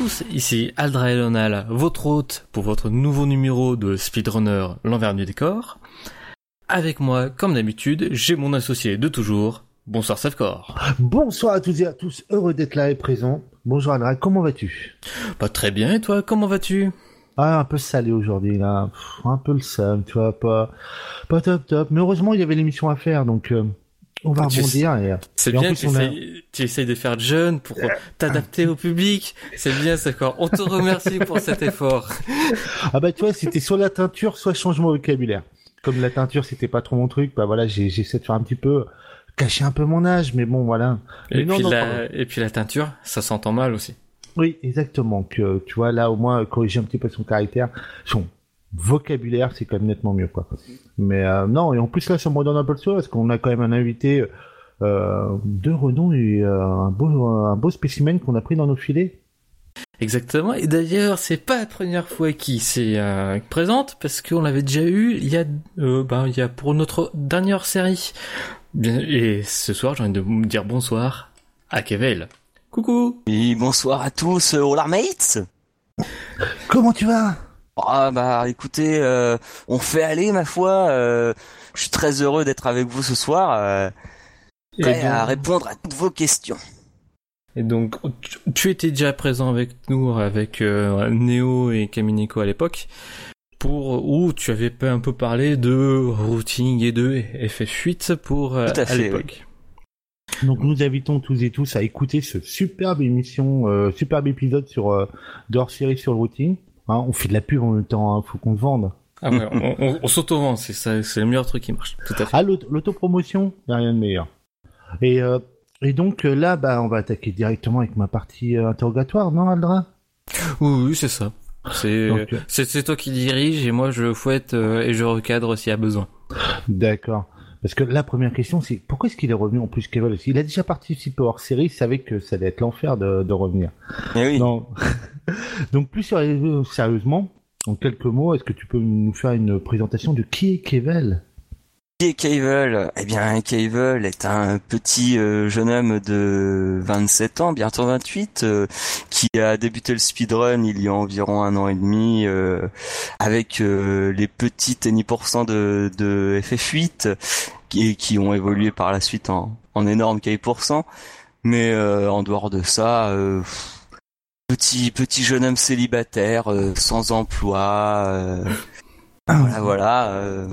Tous, ici Aldra Elonal, votre hôte pour votre nouveau numéro de Speedrunner l'envers du décor. Avec moi, comme d'habitude, j'ai mon associé de toujours. Bonsoir Savcor. Bonsoir à toutes et à tous, heureux d'être là et présent. Bonjour Aldra, comment vas-tu? Pas très bien et toi, comment vas-tu? Ah, un peu salé aujourd'hui là, Pff, un peu le seum, tu vois, pas, pas top top. Mais heureusement, il y avait l'émission à faire, donc euh, on va Tu rebondir. Et, C'est bien, plus, tu a- essayes, tu essayes de faire jeune pour t'adapter au public. C'est bien Savcor, on te remercie pour cet effort. Ah bah tu vois, c'était soit la teinture, soit changement de vocabulaire. Comme la teinture, c'était pas trop mon truc, bah voilà, j'ai j'essaie de faire un petit peu cacher un peu mon âge, mais bon voilà. Et non, puis, non, la... et puis la teinture, ça s'entend mal aussi. Oui, exactement. Que tu vois là au moins corriger un petit peu son caractère, son vocabulaire, c'est quand même nettement mieux quoi. Mais euh, non, et en plus là, ça me redonne un peu le soin parce qu'on a quand même un invité euh, de renom et euh, un beau un beau spécimen qu'on a pris dans nos filets. Exactement. Et d'ailleurs, c'est pas la première fois qu'il s'est euh, présente parce qu'on l'avait déjà eu il y a, euh, ben, il y a pour notre dernière série. Et ce soir, j'ai envie de vous dire bonsoir à Kevel. Coucou. Oui, bonsoir à tous, All Our Mates Comment tu vas? Ah bah écoutez, euh, on fait aller ma foi, euh, je suis très heureux d'être avec vous ce soir, euh, à répondre à toutes vos questions. et donc, tu, tu étais déjà présent avec nous, avec euh, Neo et Kamineko à l'époque, pour où tu avais pas un peu parlé de routing et de FF8 pour euh, Tout à l'époque. Donc nous invitons tous et tous à écouter ce superbe émission, euh, superbe épisode sur euh, de hors série sur le routing. Hein, on fait de la pub en même temps, hein, faut qu'on le vende. Ah ouais, on, on, on s'auto-vend, c'est ça, c'est le meilleur truc qui marche. Tout à fait. Ah, l'auto- l'autopromotion, y a rien de meilleur. Et, euh, et donc euh, là, bah, on va attaquer directement avec ma partie euh, interrogatoire, non, Aldra Oui, oui, c'est ça. C'est Donc, euh, c'est c'est toi qui dirige et moi je fouette euh, et je recadre s'il y a besoin. D'accord. Parce que la première question, c'est pourquoi est-ce qu'il est revenu en plus Kevin Il a déjà participé hors série, il savait que ça allait être l'enfer de, de revenir. Eh oui. Non. donc plus sérieux- sérieusement, en quelques mots, est-ce que tu peux nous faire une présentation de qui est Kevel? Qui est Cable Eh bien, Cable est un petit euh, jeune homme de 27 ans, bientôt 28, euh, qui a débuté le speedrun il y a environ un an et demi, euh, avec euh, les petits tennis de, de FF8, qui, qui ont évolué par la suite en, en énorme KI%. Mais euh, en dehors de ça, euh, petit petit jeune homme célibataire, euh, sans emploi, euh, voilà, voilà. euh,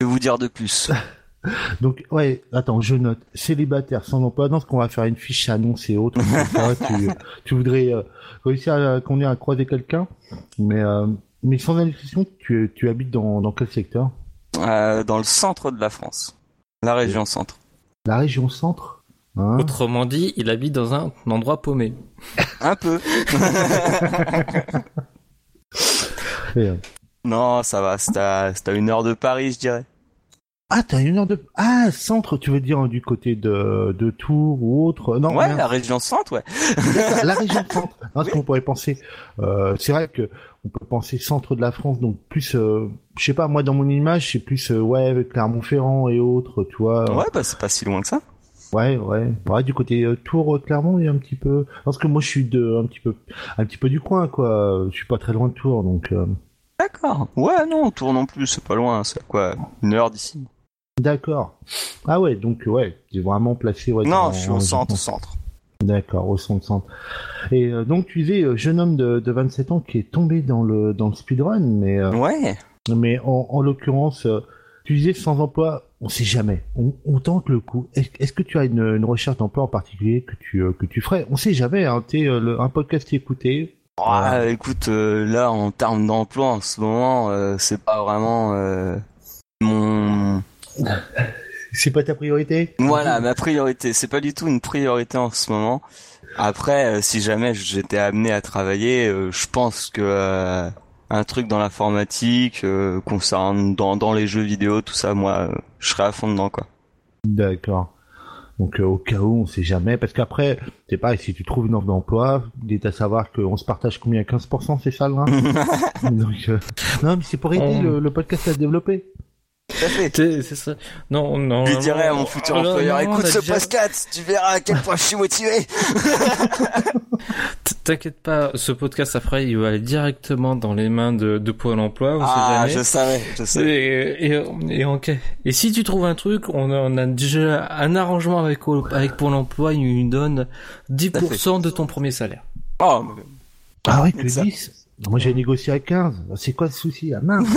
que vous dire de plus? Donc, ouais, attends, je note. Célibataire, sans emploi. Non, ce qu'on va faire une fiche annonce et autres. tu, tu voudrais réussir à croiser quelqu'un. Mais, mais sans indiscrétion, tu, tu habites dans, dans quel secteur? Dans le centre de la France, la région centre. La région centre? Hein Autrement dit, il habite dans un endroit paumé. Un peu. Non, ça va. C'est à, c'est à une heure de Paris, je dirais. Ah, t'as une heure de... Ah, centre, tu veux dire du côté de, de Tours ou autre? Non, ouais, merde. la région centre, ouais. La région centre. Non, ce qu'on pourrait penser, euh, c'est vrai que on peut penser centre de la France, donc plus, euh, je sais pas, moi dans mon image, c'est plus euh, ouais Clermont-Ferrand et autres, tu vois. Ouais, bah c'est pas si loin que ça. Ouais, ouais, ouais, du côté euh, Tours, euh, Clermont, il y a un petit peu. Parce que moi, je suis de un petit peu, un petit peu du coin, quoi. Je suis pas très loin de Tours, donc euh, D'accord. Ouais, non, Tours non plus, c'est pas loin. C'est quoi Une heure d'ici. d'accord. Ah ouais, donc ouais, c'est vraiment placé. Ouais, non, dans- je suis au centre, au centre. D'accord, au centre centre. Et euh, donc tu disais jeune homme de, de 27 ans qui est tombé dans le dans le speedrun, mais Ouais. mais en, en l'occurrence, tu disais sans emploi, on sait jamais. On, on tente le coup. Est- Est-ce que tu as une, une recherche d'emploi en particulier que tu euh, que tu ferais? On sait jamais. Hein, euh, le- un podcast écouté. Ah, écoute, euh, là, en termes d'emploi, en ce moment, euh, c'est pas vraiment euh, mon C'est pas ta priorité? Voilà, ma priorité. C'est pas du tout une priorité en ce moment. Après, euh, si jamais j'étais amené à travailler, euh, je pense que euh, un truc dans l'informatique, euh, concernant dans, dans les jeux vidéo, tout ça, moi, euh, je serais à fond dedans, quoi. D'accord. Donc euh, au cas où, on sait jamais, parce qu'après, c'est pareil, si tu trouves une offre d'emploi, il est à savoir qu'on se partage combien 15%, c'est ça, le rein Donc, euh, Non, mais c'est pour aider On- le, le podcast à se développer. C'est ça. Non, non. Je lui dirais à mon futur employeur, écoute ce déjà- podcast, tu verras à quel point je suis motivé. t'inquiète pas, ce podcast après, il va aller directement dans les mains de, de Pôle Emploi. On ah, sait jamais. je savais, je savais. Et, et, et, ok. Et si tu trouves un truc, on a, on a déjà un arrangement avec avec Pôle Emploi, il nous donne 10% de ton premier salaire. Oh. Ah ouais, que 10 Moi j'ai négocié à 15. C'est quoi le souci? Ah, mince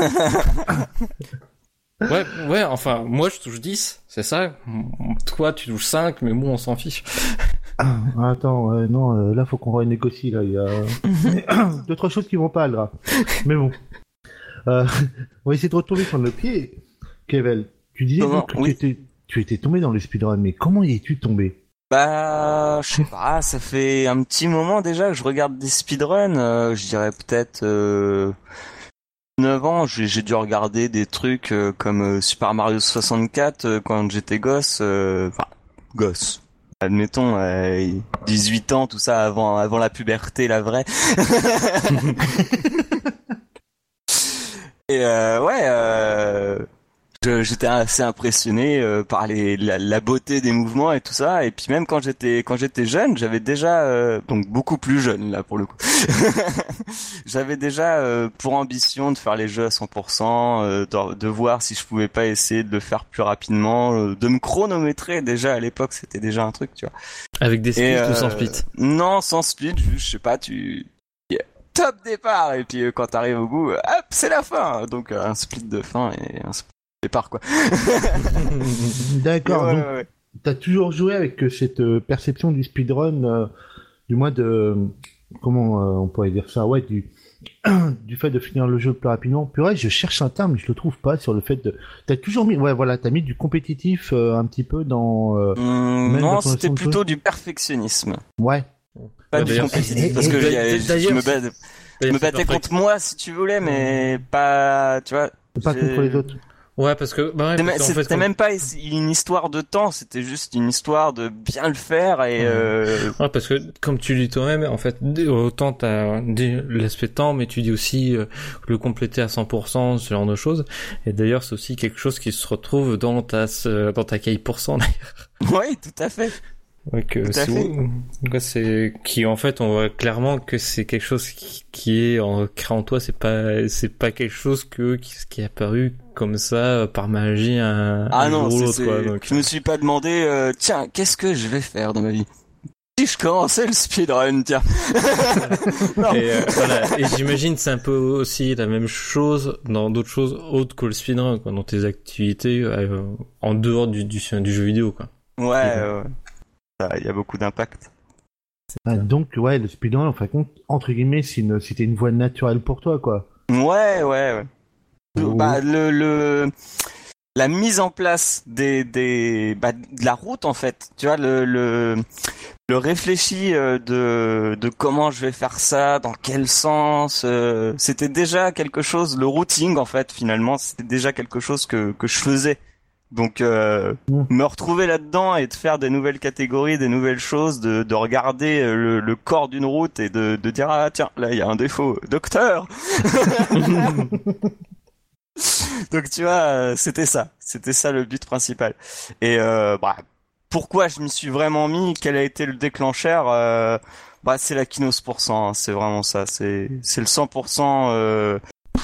Ouais, ouais, enfin, moi je touche 10, c'est ça. Toi tu touches 5, mais moi on s'en fiche. Ah, attends, euh, non, euh, là faut qu'on renégocie, là, il y a deux, trois choses qui vont pas, là. Mais bon. Euh, on va essayer de retomber sur le pied. Kevel, tu disais que tu, étais, tu étais tombé dans le speedrun, mais comment y es-tu tombé? Bah, je sais pas, ça fait un petit moment déjà que je regarde des speedruns, je dirais peut-être... 9 ans, j'ai dû regarder des trucs euh, comme euh, Super Mario 64 euh, quand j'étais gosse, enfin gosse. Admettons 18 ans, tout ça avant avant la puberté, la vraie. Et ouais, j'étais assez impressionné euh, par les, la, beauté des mouvements et tout ça. Et puis même quand j'étais quand j'étais jeune j'avais déjà euh, donc beaucoup plus jeune là pour le coup. J'avais déjà euh, pour ambition de faire les jeux à 100% de, de, voir si je pouvais pas essayer de le faire plus rapidement de me chronométrer. Déjà à l'époque c'était déjà un truc tu vois. Avec des splits ou sans split non sans split juste je sais pas tu top départ. Et puis quand t'arrives au bout hop c'est la fin. Donc un split de fin et un split départ quoi. D'accord. T'as toujours joué avec euh, cette euh, perception du speedrun, euh, du moins de comment on pourrait dire ça, ouais, du du fait de finir le jeu plus rapidement. Purée, je cherche un terme, mais je le trouve pas sur le fait de. T'as toujours mis, ouais, voilà, t'as mis du compétitif un petit peu dans. Mmh, non, c'était plutôt du perfectionnisme. Ouais. Pas du compétitif, parce que je me, me battais contre moi si tu voulais, mais pas, tu vois. Pas contre les autres. Ouais, parce que bah c'était même pas une histoire de temps, c'était juste une histoire de bien le faire et. Euh... Ouais, parce que comme tu dis toi-même, en fait, autant t'as l'aspect temps, mais tu dis aussi euh, le compléter à 100%, ce genre de choses. Et d'ailleurs, c'est aussi quelque chose qui se retrouve dans ta dans ta caille pourcent d'ailleurs. Oui, tout à fait. Ouais, que c'est qui en fait on voit clairement que c'est quelque chose qui, qui est en en toi. C'est pas c'est pas quelque chose que qui, qui est apparu comme ça euh, par magie un, ah non c'est donc... je me suis pas demandé euh, tiens qu'est-ce que je vais faire dans ma vie? Si je commençais le speedrun tiens. Et euh, voilà. Et j'imagine c'est un peu aussi la même chose dans d'autres choses autres que le speedrun quoi dans tes activités en dehors du, du, du jeu vidéo quoi. Ouais ouais il y a beaucoup d'impact. Ah, donc, ouais, le speedrun, en fait, entre guillemets, c'était une voie naturelle pour toi, quoi. Ouais, ouais, ouais. Bah, le, le, la mise en place des, des, bah, de la route, en fait. Tu vois, le, le, le réfléchi euh, de, de comment je vais faire ça, dans quel sens, euh, c'était déjà quelque chose, le routing, en fait, finalement, c'était déjà quelque chose que, que je faisais donc euh, mm. me retrouver là-dedans et de faire des nouvelles catégories, des nouvelles choses, de, de regarder euh, le, corps d'une route et de, de dire ah tiens là il y a un défaut, docteur. Donc tu vois, euh, c'était ça, c'était ça le but principal. Et euh, bah, pourquoi je m'y suis vraiment mis, quel a été le déclencheur? Bah c'est la Kinos pour cent, hein, c'est vraiment ça, c'est c'est le 100%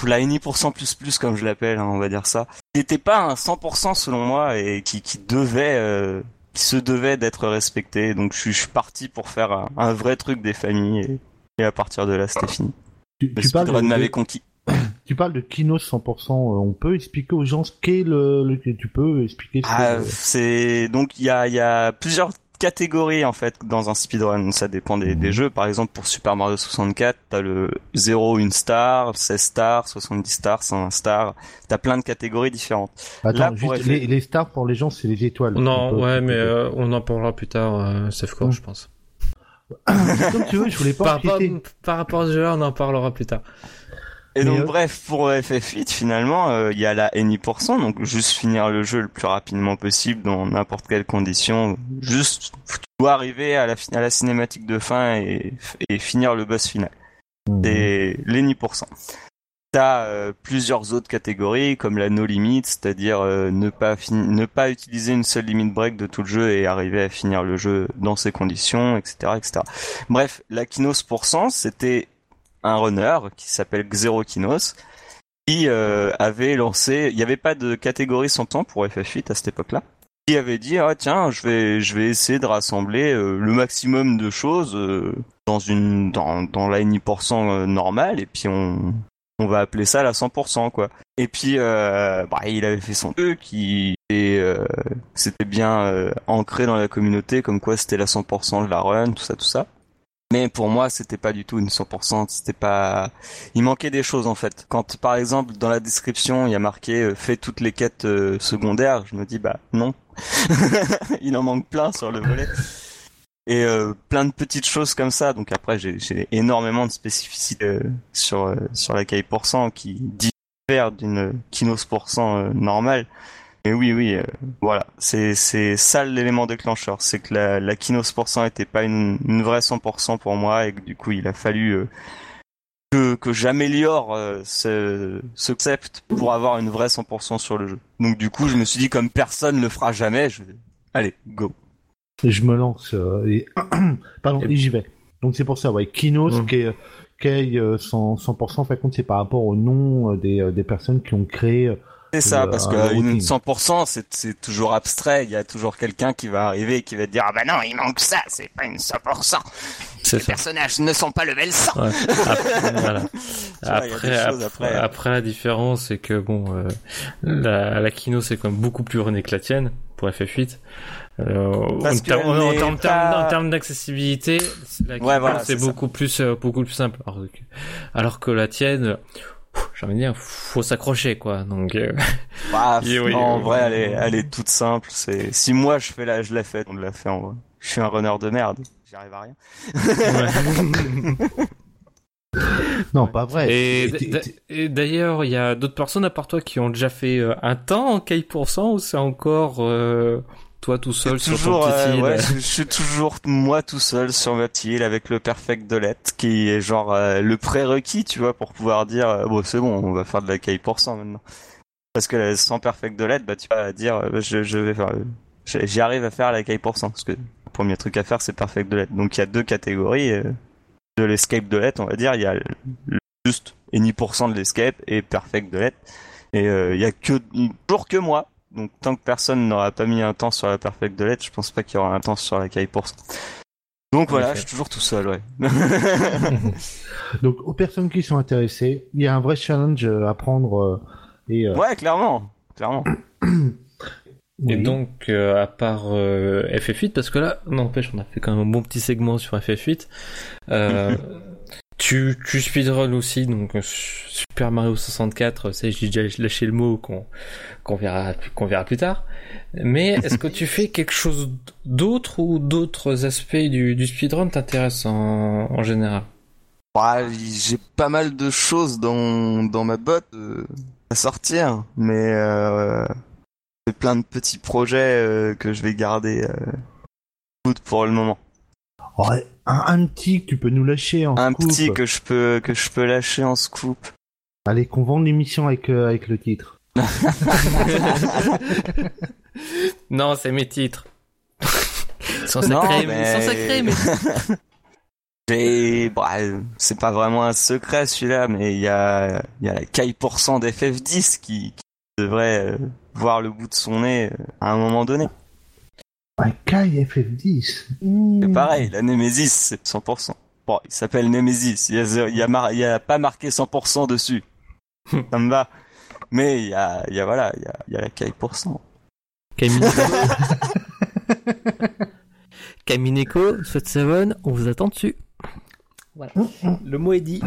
la NI% plus plus comme je l'appelle, hein, on va dire ça. Il n'était pas un 100% selon moi et qui, qui devait, euh, qui se devait d'être respecté. Donc je suis, parti pour faire un, vrai truc des familles et, à partir de là c'était fini. Tu, tu parles de, m'avait conquis. Tu parles de Kino 100%. On peut expliquer aux gens ce qu'est le, le, Tu peux expliquer. Ce ah, c'est donc il y a, y a plusieurs catégories en fait dans un speedrun, ça dépend des, des, mhm. jeux. Par exemple pour Super Mario 64, t'as le 0 une star, 16 stars, 70 stars, 101 stars. T'as plein de catégories différentes. Attends, juste les, les, stars pour les gens c'est les étoiles. Non, ouais, mais euh, on en parlera plus tard, euh, Safecore, je pense. Comme tu veux, je voulais pas. Par, par, par rapport à ce jeu-là, on en parlera plus tard. Et donc euh, bref, pour FF8, finalement, euh, il y a la NI%, donc juste finir le jeu le plus rapidement possible dans n'importe quelle condition. Juste, dois arriver à la, à la cinématique de fin et, et finir le boss final. Mmh. C'est l'NI%. T'as euh, plusieurs autres catégories comme la no limit, c'est-à-dire euh, ne pas ne pas utiliser une seule limit break de tout le jeu et arriver à finir le jeu dans ces conditions, etc., etc. Bref, la Kinos Pourcent, c'était un runner qui s'appelle Xerokinos qui euh, avait lancé, il n'y avait pas de catégorie 100 ans pour FF8 à cette époque-là. Qui avait dit ah tiens je vais je vais essayer de rassembler le maximum de choses dans une dans dans la NI% normale et puis on on va appeler ça la 100% quoi. Et puis euh, bah, il avait fait son truc, qui euh, c'était bien euh, ancré dans la communauté comme quoi c'était la 100% de la run, tout ça tout ça. Mais pour moi, c'était pas du tout une 100%, c'était pas il manquait des choses en fait. Quand par exemple dans la description, il y a marqué euh, fait toutes les quêtes secondaires, je me dis bah non. il en manque plein sur le volet et euh, plein de petites choses comme ça. Donc après, j'ai énormément de spécificités euh, sur euh, sur la caille cent qui diffère d'une Kinos cent normale. Mais oui, oui, voilà, c'est ça l'élément déclencheur, c'est que la, la Kinos cent était pas une, une vraie 100% pour moi et que du coup il a fallu que, que j'améliore ce, ce concept pour avoir une vraie 100% sur le jeu. Donc du coup, je me suis dit comme personne le fera jamais, je allez, go. Je me lance euh, et pardon et, j'y vais. Donc c'est pour ça, ouais, Kinos qui est qui 100%, 100% fait compte c'est par rapport au nom euh, des, euh, des personnes qui ont créé c'est ça, parce que une 100%, c'est, c'est toujours abstrait. Il y a toujours quelqu'un qui va arriver et qui va dire, ah bah non, il manque ça, c'est pas une 100%. Les personnages ne sont pas level 100. Ouais. Après, voilà. après, après, après, la différence, c'est que bon, la, la Kino, c'est quand même beaucoup plus rené que la tienne pour FF8. Euh, en, termes d'accessibilité, c'est beaucoup plus euh, beaucoup plus simple. Alors que, la tienne, j'ai envie de dire, faut s'accrocher quoi. Donc, euh, bah, en vrai, elle est, elle est toute simple. C'est si moi je fais la, je l'ai fait, on l'a fait en vrai. Je suis un runner de merde. J'arrive à rien. non, pas vrai. Et d'ailleurs, il y a d'autres personnes à part toi qui ont déjà fait un temps en Kai ou c'est encore toi tout seul sur ton petit euh, ouais, je, suis toujours moi tout seul sur ma petite île avec le perfect de lettre qui est genre euh, le prérequis, tu vois, pour pouvoir dire euh, bon c'est bon, on va faire de la caille pour cent maintenant. Parce que sans perfect de lettre, bah tu vas dire je, je vais faire j'y arrive à faire la caille pour cent parce que le premier truc à faire c'est perfect de lettre. Donc il y a deux catégories de l'escape de lettre, on va dire, il y a le juste et pour cent de l'escape et perfect de lettre. Et il y a que toujours que moi donc tant que personne n'aura pas mis un temps sur la perfect de lettre, je pense pas qu'il y aura un temps sur la caille pour ça. Donc voilà, je suis toujours tout seul, ouais. Donc aux personnes qui sont intéressées, il y a un vrai challenge à prendre. Euh, et, euh, Ouais, clairement, clairement. Et donc, euh, à part FF8, parce que là, n'empêche, on a fait quand même un bon petit segment sur FF8. Tu, tu speedrun aussi, donc euh, Super Mario 64, ça j'ai déjà lâché le mot qu'on qu'on verra, qu'on verra plus tard. Mais est-ce que tu fais quelque chose d'autre ou d'autres aspects du, du speedrun t'intéressent en, en général? Bah, J'ai pas mal de choses dans, dans ma botte euh, à sortir, mais euh, j'ai plein de petits projets euh, que je vais garder euh, pour le moment. Ouais, un, petit que tu peux nous lâcher en un scoop. Un petit que je peux que je peux lâcher en scoop. Allez, qu'on vende l'émission avec euh, avec le titre. non, c'est mes titres. sans sacré, mais... sans sacré, mais. Bah, c'est pas vraiment un secret celui-là, mais il y a, il y a la caille pourcent d'FF10 qui, qui devrait euh, voir le bout de son nez euh, à un moment donné. Un Kai FF10. C'est pareil, la Nemesis, c'est 100%. Bon, il s'appelle Nemesis, il y a, il y a, pas marqué 100% dessus. Ça me va. Mais il y a, il y a voilà, il y a, il y a la Kai pour cent. Kamineko, Sweat Seven, on vous attend dessus. Voilà. Le mot est dit.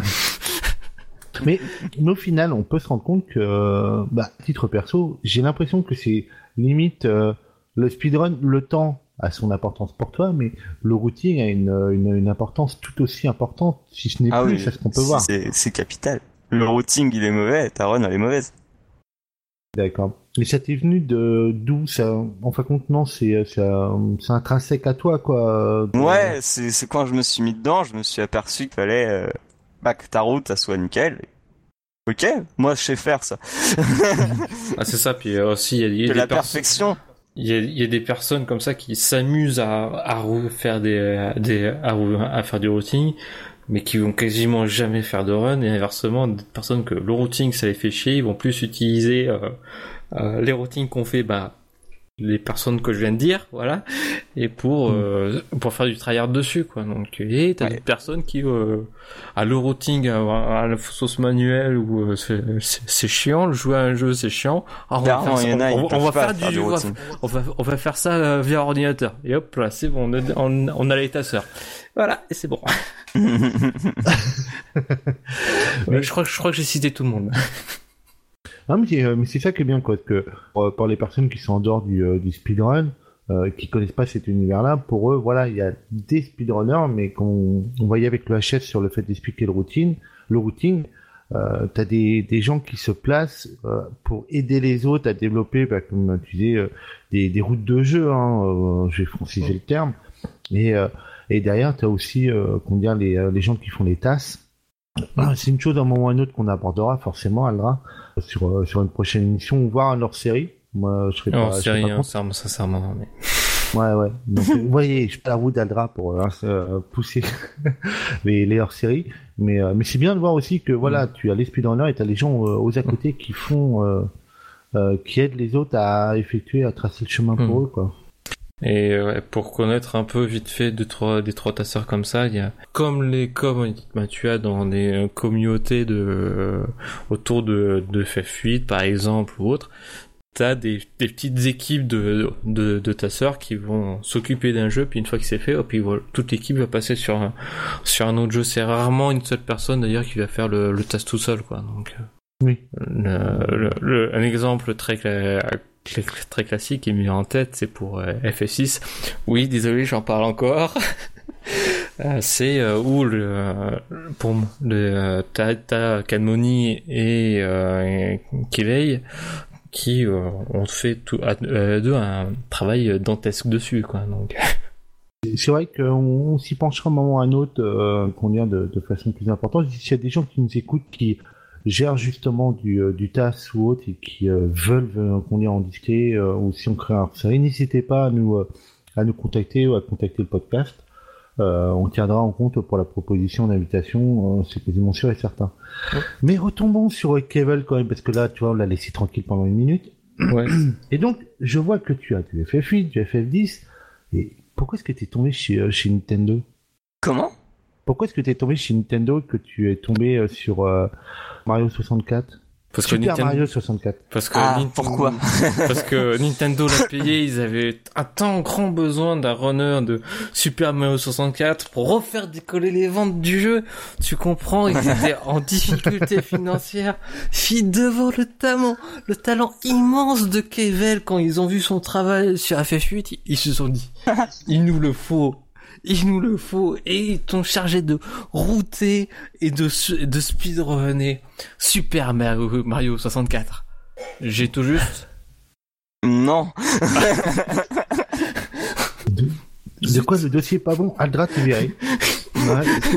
mais, au final, on peut se rendre compte que, bah, titre perso, j'ai l'impression que c'est limite, euh, le speedrun, le temps a son importance pour toi, mais le routing a une, une, importance tout aussi importante, si ce n'est ah plus, c'est ce qu'on peut voir. C'est capital. Le routing, il est mauvais, ta run, elle est mauvaise. D'accord. Mais ça t'est venu de d'où ça En fin de compte, non, c'est c'est intrinsèque à toi, quoi. Ouais, c'est quand je me suis mis dedans, je me suis aperçu qu'il fallait euh, bah, que ta route, ça soit nickel. Ok, moi je sais faire ça. ah c'est ça, puis aussi il y a, de des la perfection. Il y, a, des personnes comme ça qui s'amusent à, faire des, à, faire du routing, mais qui vont quasiment jamais faire de run, et inversement, des personnes que le routing ça les fait chier, ils vont plus utiliser euh, euh, les routings qu'on fait, bah les personnes que je viens de dire, voilà, et pour mm. euh, pour faire du tryhard dessus, quoi. Donc, et t'as des personnes qui euh, à le routing, à, la sauce manuelle ou euh, c'est chiant, le jouer à un jeu c'est chiant. on va faire, ça, on, va faire du, on va, on va, faire ça euh, via ordinateur. Et hop là, c'est bon, on, on, a les tasseurs. Voilà, et c'est bon. mais je crois que je crois que j'ai cité tout le monde. Non, euh, mais c'est ça qui est bien, quoi, que pour, les personnes qui sont en dehors du, euh, du speedrun, euh, qui connaissent pas cet univers-là, pour eux, voilà, il y a des speedrunners, mais qu'on on voyait avec le HS sur le fait d'expliquer le routine, le routing, euh, t'as des, des gens qui se placent euh, pour aider les autres à développer, bah, comme tu disais, des, des routes de jeu, hein, je vais franciser le terme, et, et derrière, t'as aussi, dire, les, les gens qui font les tasses, ah, c'est une chose à un moment ou à un autre qu'on abordera forcément, Aldra, sur, euh, sur une prochaine émission, voire un hors-série. Moi, je serais pas. Hors-série, hein, sincèrement. Mais... Ouais, ouais. Donc, vous voyez, je pas la roue d'Aldra pour euh, euh, pousser les, les hors-séries. Mais, mais c'est bien de voir aussi que, voilà, mm. tu as les speedrunners et tu as les gens aux à côté qui font, qui aident les autres à effectuer, à tracer le chemin pour mm. eux, quoi. Et pour connaître un peu vite fait deux trois des trois tasseurs comme ça, il y a comme les comme bah, tu as dans des euh, communautés de euh, autour de de FF8 par exemple ou autre, t'as des des petites équipes de de, de tasseurs qui vont s'occuper d'un jeu puis une fois que c'est fait, hop, ils vont, toute l'équipe va passer sur un sur un autre jeu. C'est rarement une seule personne d'ailleurs qui va faire le le tasse tout seul quoi. Donc euh, oui. Le, un exemple très très classique qui est mis en tête, c'est pour euh, FF6. Oui, désolé, j'en parle encore. Euh, c'est euh, où le pour le Tata Kanmoni et euh, qui ont fait tout à deux un travail dantesque dessus quoi donc c'est vrai qu'on s'y penchera un moment ou un autre qu'on vient de, de, façon plus importante s'il y a des gens qui nous écoutent qui gèrent justement du, euh, du TAS ou autre et qui euh, veulent euh, qu'on y en discuter ou si on crée un série, n'hésitez pas à nous, à nous contacter ou à contacter le podcast. on tiendra en compte pour la proposition d'invitation, c'est quasiment sûr et certain. Mais retombons sur Kevel quand même, parce que là, tu vois, on l'a laissé tranquille pendant une minute. Ouais. Et donc, je vois que tu as du FF8, du FF10, et pourquoi est-ce que tu es tombé chez, chez Nintendo? Comment? Pourquoi est-ce que tu es tombé chez Nintendo que tu es tombé sur Mario 64 parce que Super Mario 64. Parce que ah, pourquoi? Parce que Nintendo l'a payé, ils avaient un tant grand besoin d'un runner de Super Mario 64 pour refaire décoller les ventes du jeu. Tu comprends, ils étaient en difficulté financière. Fit devant le talent, le talent immense de Kevel quand ils ont vu son travail sur FF8, ils se sont dit, il nous le faut il nous le faut, et ils t'ont chargé de router et de, de speedrunner Super Mario, Mario 64. J'ai tout juste Non. de, quoi le dossier est pas bon? Aldra, tu verrais.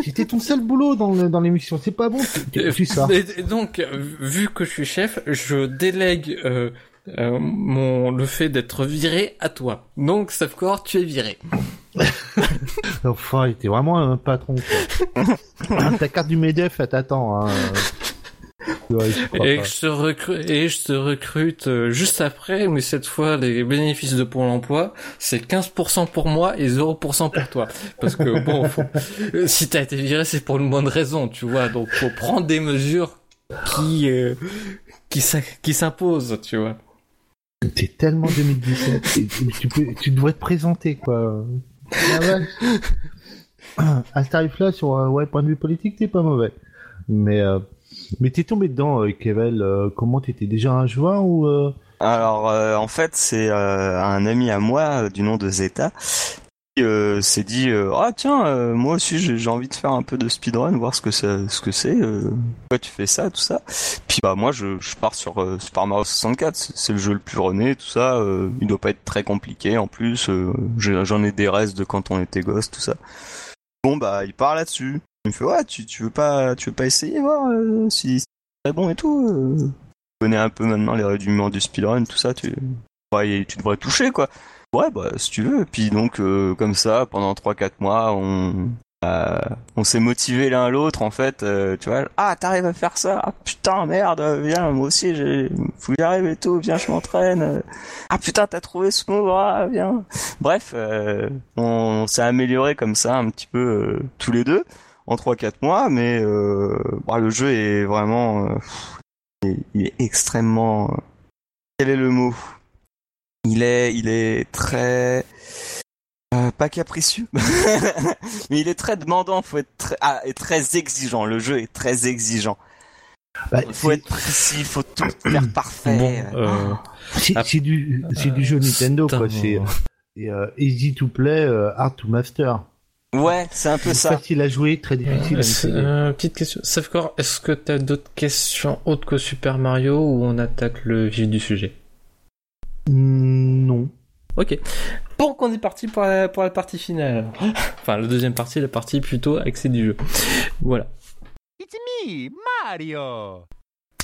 C'était ton seul boulot dans, dans l'émission, c'est pas bon. Tu, ça. Et donc, vu que je suis chef, je délègue euh, euh, mon le fait d'être viré à toi. Donc, Safcore, tu es viré. enfin, il était vraiment un patron. Ta carte du Medef, elle t'attend. Hein. et, je te recrute, et je te recrute euh, juste après, mais cette fois, les bénéfices de Pôle emploi, c'est 15% pour moi et 0% pour toi. Parce que bon, faut... si t'as été viré, c'est pour une bonne raison, tu vois. Donc, faut prendre des mesures qui, euh, qui, qui s'imposent, tu vois. T'es tellement 2017. tu, peux, tu devrais te présenter, quoi. Ah à ce tarif-là, sur un ouais, point de vue politique, t'es pas mauvais. Mais, euh, mais t'es tombé dedans, euh, Kevel. Euh, comment t'étais? Déjà un joueur ou euh... Alors, en fait, c'est un ami à moi du nom de Zeta euh, s'est dit euh, ah tiens euh, moi aussi j'ai envie de faire un peu de speedrun voir ce que c'est ce que c'est pourquoi tu fais ça tout ça puis bah moi je, je pars sur Super Mario 64 c'est le jeu le plus runné tout ça il doit pas être très compliqué en plus j'en ai des restes de quand on était gosse tout ça bon bah il part là-dessus il me fait ouais tu, tu veux pas tu veux pas essayer voir si très bon et tout. euh. Tu connais un peu maintenant les rudiments du speedrun, tout ça, tu, tu devrais toucher quoi. Ouais, bah si tu veux. Puis donc euh, comme ça, pendant 3-4 mois, on euh, s'est motivé l'un l'autre en fait. euh, tu vois, ah t'arrives à faire ça, ah putain merde, viens moi aussi, j'ai faut que j'y arrive et tout, viens je m'entraîne. Ah putain t'as trouvé ce mot, ah viens. Bref, on, s'est amélioré comme ça un petit peu tous les deux en 3-4 mois, mais bah, le jeu est vraiment, il est- extrêmement. Quel est le mot? Il est, il est très. euh, pas capricieux, mais il est très demandant. Faut être très, ah, et très exigeant. Le jeu est très exigeant. Bah, Il faut être précis, il faut tout faire parfait. Bon, euh, C'est Ah, c'est du, c'est du jeu Nintendo, quoi. C'est euh, easy to play, euh, hard to master. Ouais, c'est un peu ça. Facile à jouer, très difficile à euh, petite question. Safcore, est-ce que t'as d'autres questions autres que Super Mario ou on attaque le vif du sujet? Non. Ok. Donc on est parti pour la, pour la partie finale. Enfin, la deuxième partie, la partie plutôt axée du jeu. Voilà. It's me, Mario.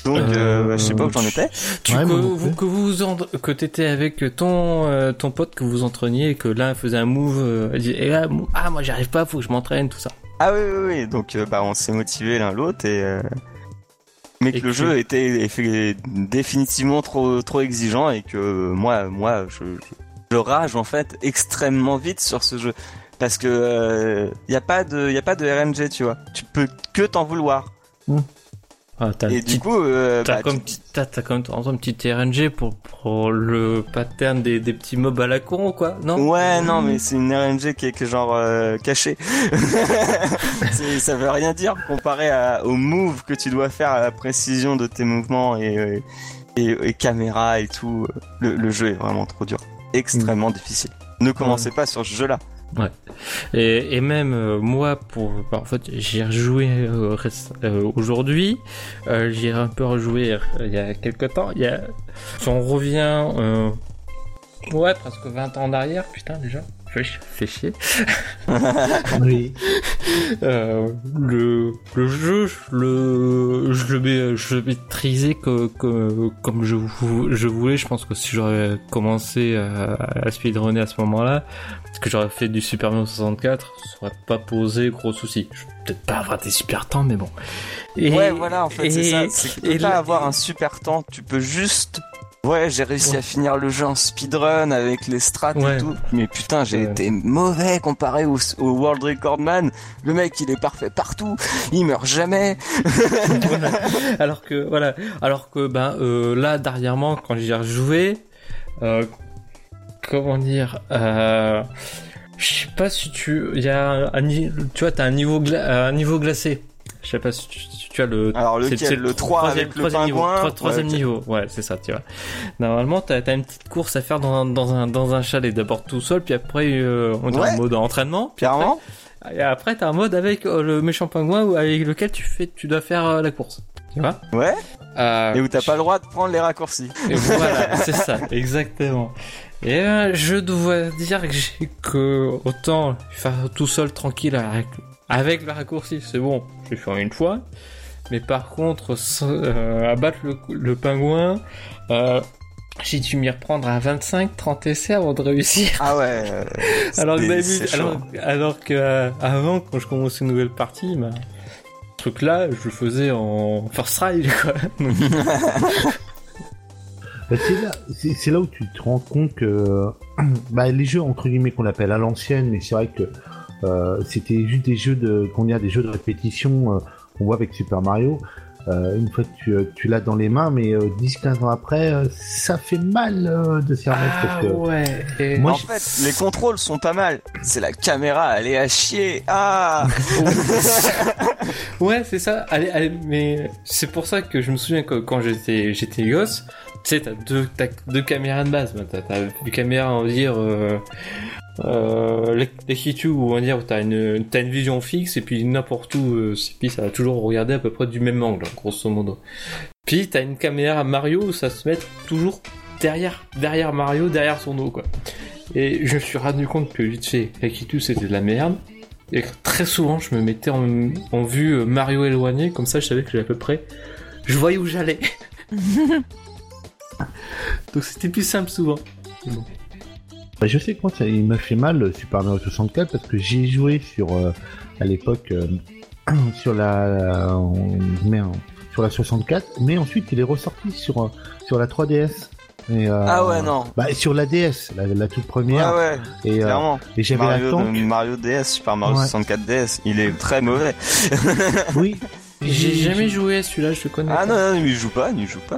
Donc, euh, bah, je sais pas où j'en étais. Tu, Ouais, que, vous, que vous en- que t'étais avec ton euh, ton pote que vous entraîniez et que l'un faisait un move euh, dit, et là, mou- ah moi j'y arrive pas faut que je m'entraîne tout ça Ah oui, oui, oui. Donc, euh, bah, on s'est motivé l'un l'autre et. Mais que Et le que- jeu était définitivement trop trop exigeant et que moi moi je, je rage en fait extrêmement vite sur ce jeu. Parce que euh, y a pas de y a pas de RNG tu vois. Tu peux que t'en vouloir ah, et du coup euh, T'as bah, comme, tu- t'as, comme un petit RNG pour, pour le pattern des, des petits mobs à la con, quoi, non? Ouais, non, mais c'est une RNG qui est, qui est genre euh, cachée. Ça veut rien dire comparé à, au move que tu dois faire, à la précision de tes mouvements et, euh, et, et caméra et tout. Le, le jeu est vraiment trop dur, extrêmement difficile. Ne commencez pas sur ce jeu-là. Et, et même euh, moi, pour, bah, en fait, j'ai rejoué euh, euh, aujourd'hui. Euh, j'y ai un peu rejoué euh, il y a quelques temps. Il y a, si on revient, euh, ouais, presque 20 ans en arrière, putain déjà. Fait chi- fait chier. Oui. Euh, le, le jeu, je le, je le, je le maîtrisais que, que- comme je, je voulais. Je pense que si j'aurais commencé à, à speedrunner à ce moment-là, parce que j'aurais fait du Super Mario 64, ça aurait pas posé gros souci. Je vais peut-être pas avoir des super temps, mais bon. Et- ouais, voilà, en fait, c'est et- ça. Tu peux et pas là- avoir un super temps. Tu peux juste. Ouais, j'ai réussi Ouais. à finir le jeu en speedrun avec les strats Ouais. et tout. Mais putain, j'ai Ouais. été mauvais comparé au, au World Record Man. Le mec, il est parfait partout. Il meurt jamais. Voilà. alors que voilà alors que ben euh, là dernièrement quand j'y ai rejoué euh, comment dire euh, je sais pas si tu il y a un, tu vois t'as un niveau gla- un niveau glacé je sais pas si tu, si tu as le Alors lequel c'est Le 3 troisième- avec le troisième niveau, pingouin troisième Ouais, niveau ouais c'est ça tu vois normalement t'as as une petite course à faire dans un dans un dans un chalet d'abord tout seul puis après euh, on dirait Ouais. un mode entraînement puis après, Clairement et après t'as un mode avec euh, le méchant pingouin ou avec lequel tu fais tu dois faire euh, la course tu vois Ouais. Et où t'as pas le droit de prendre les raccourcis. et voilà, c'est ça, exactement. Et je dois dire que que autant faire tout seul tranquille avec, avec le raccourci, c'est bon, je vais faire une fois. Mais par contre, euh, abattre le, le pingouin, euh, j'ai dû m'y reprendre à 25, 30 essais avant de réussir. Ah ouais. euh, Alors que c'est- d'habitude- c'est chaud. alors, alors que euh, avant, quand je commençais une nouvelle partie, bah, ce truc-là, je le faisais en first try, quoi. Bah, c'est là, c'est c'est là où tu te rends compte que bah, les jeux entre guillemets qu'on appelle à l'ancienne, mais c'est vrai que euh, c'était juste des jeux de qu'on a des jeux de répétition euh, qu'on voit avec Super Mario. Euh, une fois que tu, euh, tu l'as dans les mains, mais euh, 10-15 ans après, euh, ça fait mal euh, de s'y remettre ah parce que ouais. Et- Moi, en je- fait, les contrôles sont pas mal. C'est la caméra, elle est à chier. Ah Ouais, c'est ça. Allez, allez, mais c'est pour ça que je me souviens que quand j'étais j'étais gosse, tu sais, t'as deux, t'as deux caméras de base. T'as, t'as une caméra, on va dire, euh, l'écriture, où on va dire, t'as une, t'as une vision fixe, et puis n'importe où, euh, puis ça va toujours regarder à peu près du même angle, grosso modo. Puis t'as une caméra Mario où ça se met toujours derrière, derrière Mario, derrière son dos, quoi. Et je me suis rendu compte que vite fait, l'écriture c'était de la merde. Et très souvent, je me mettais en, en vue euh, Mario éloigné, comme ça je savais que j'avais à peu près je voyais où j'allais. Donc c'était plus simple souvent. Bon. Bah, je sais que moi, ça, il m'a fait mal le Super Mario 64 parce que j'y ai joué sur, euh, à l'époque, euh, sur la, euh, merde, sur la 64, mais ensuite il est ressorti sur, euh, sur la 3DS. Et, euh, Ah ouais, non. Bah, sur la DS, la, la toute première. Ah ouais, et, euh, clairement. et j'avais Mario, de- Mario DS, Super Mario Ouais. 64 DS, il est très mauvais. Oui. J'ai jamais joué à celui-là, je le connais. Ah pas. non, non, mais il joue pas, il joue pas.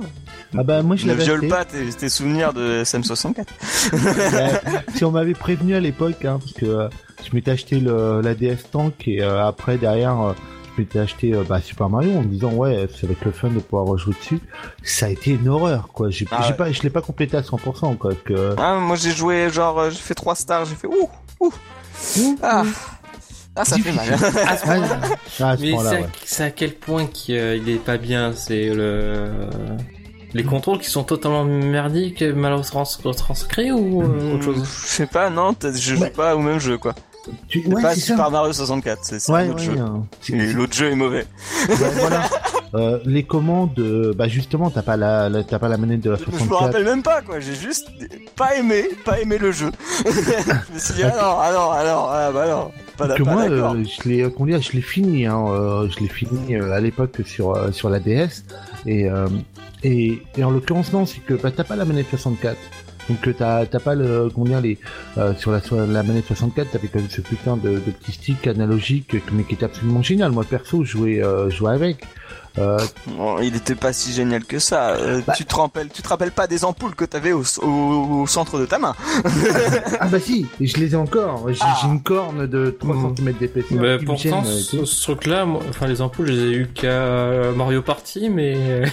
Ah bah, moi je Ne l'avais viole pas tes, tes souvenirs de SM64. Ouais, si on m'avait prévenu à l'époque, hein, parce que euh, je m'étais acheté le, la DS Tank et euh, après derrière euh, je m'étais acheté euh, bah, Super Mario en me disant ouais ça va être le fun de pouvoir rejouer dessus. Ça a été une horreur quoi. J'ai Ah j'ai ouais. pas, je l'ai pas complété à 100% quoi. Que... Ah, moi j'ai joué, genre, j'ai fait 3 stars, j'ai fait ouh, ouh. Ah, ah ça fait mal. À ce Ah, point-là. ah, à ce Mais c'est à, ouais. c'est à quel point qu'il euh, il est pas bien, c'est le les contrôles qui sont totalement merdiques, mal retrans- retranscrits ou euh, autre chose Je sais pas, non, je joue Ouais. pas au même jeu quoi. Tu- C'est ouais, pas Super ça. Mario 64, c'est Ouais, un autre ouais, jeu. hein. Et l'autre jeu est mauvais. ouais, voilà. Euh, les commandes, euh, bah justement, t'as pas la, la- t'as pas la manette de la Je me 64. rappelle même pas quoi, j'ai juste pas aimé, pas aimé le jeu. je me suis dit ah non, ah non, ah non, ah bah non, pas, que pas moi, euh, je l'ai, je l'ai fini. Hein, euh, je l'ai fini euh, à l'époque sur euh, sur la DS et euh, et, et en l'occurrence non, c'est que bah, t'as pas la manette 64. Donc euh, t'as pas le dire les euh, sur la la manette 64 t'avais quand même ce putain de, de analogique mais qui était absolument génial. Moi perso je jouais euh, jouais avec. Euh, Bon, il était pas si génial que ça. Euh, Bah- Tu te rappelles, tu te rappelles pas des ampoules que t'avais au, au, au centre de ta main ah bah si, je les ai encore. J'ai Ah. une corne de 3 Mhm. cm d'épaisseur. Bah, pourtant, gêne, euh, ce, ce truc-là, enfin les ampoules, je les ai eu qu'à Mario Party, mais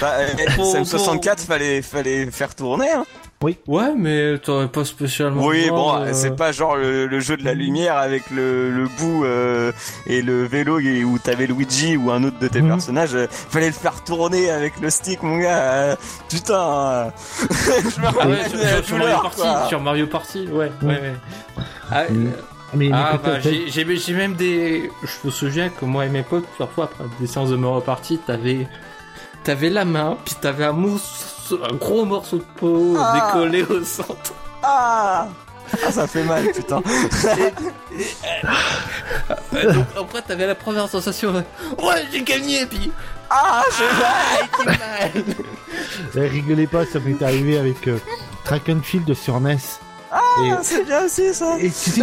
Bah, euh, Pour- SM64, fallait, fallait faire tourner. Hein. Ouais, mais t'aurais pas spécialement. Oui, bon, de- c'est pas genre le, le jeu de la lumière avec le, le bout euh, et le vélo et où t'avais Luigi ou un autre de tes Mhm. personnages. euh, fallait le faire tourner avec le stick, mon gars. euh, putain. euh, je me Ah rappelle ouais, sur, Mario Party, sur Mario Party, ouais, ouais, ouais. Ah, euh, Mais, ah, bah, j'ai j'ai- j'ai même des. Je me souviens que moi et mes potes, parfois après des séances de Mario Party, t'avais. T'avais la main, puis t'avais un, mousse, un gros morceau de peau Ah. décollé au centre. Ah, ah, ça fait mal, putain. Euh, donc après, t'avais la première sensation de Ouais, j'ai gagné, puis. Ah, j'ai mal. Ah, j'ai mal Eh, rigolez pas, ça m'est arrivé avec euh, Track and Field sur NES. Ah, c'est bien aussi ça. Et, tu sais,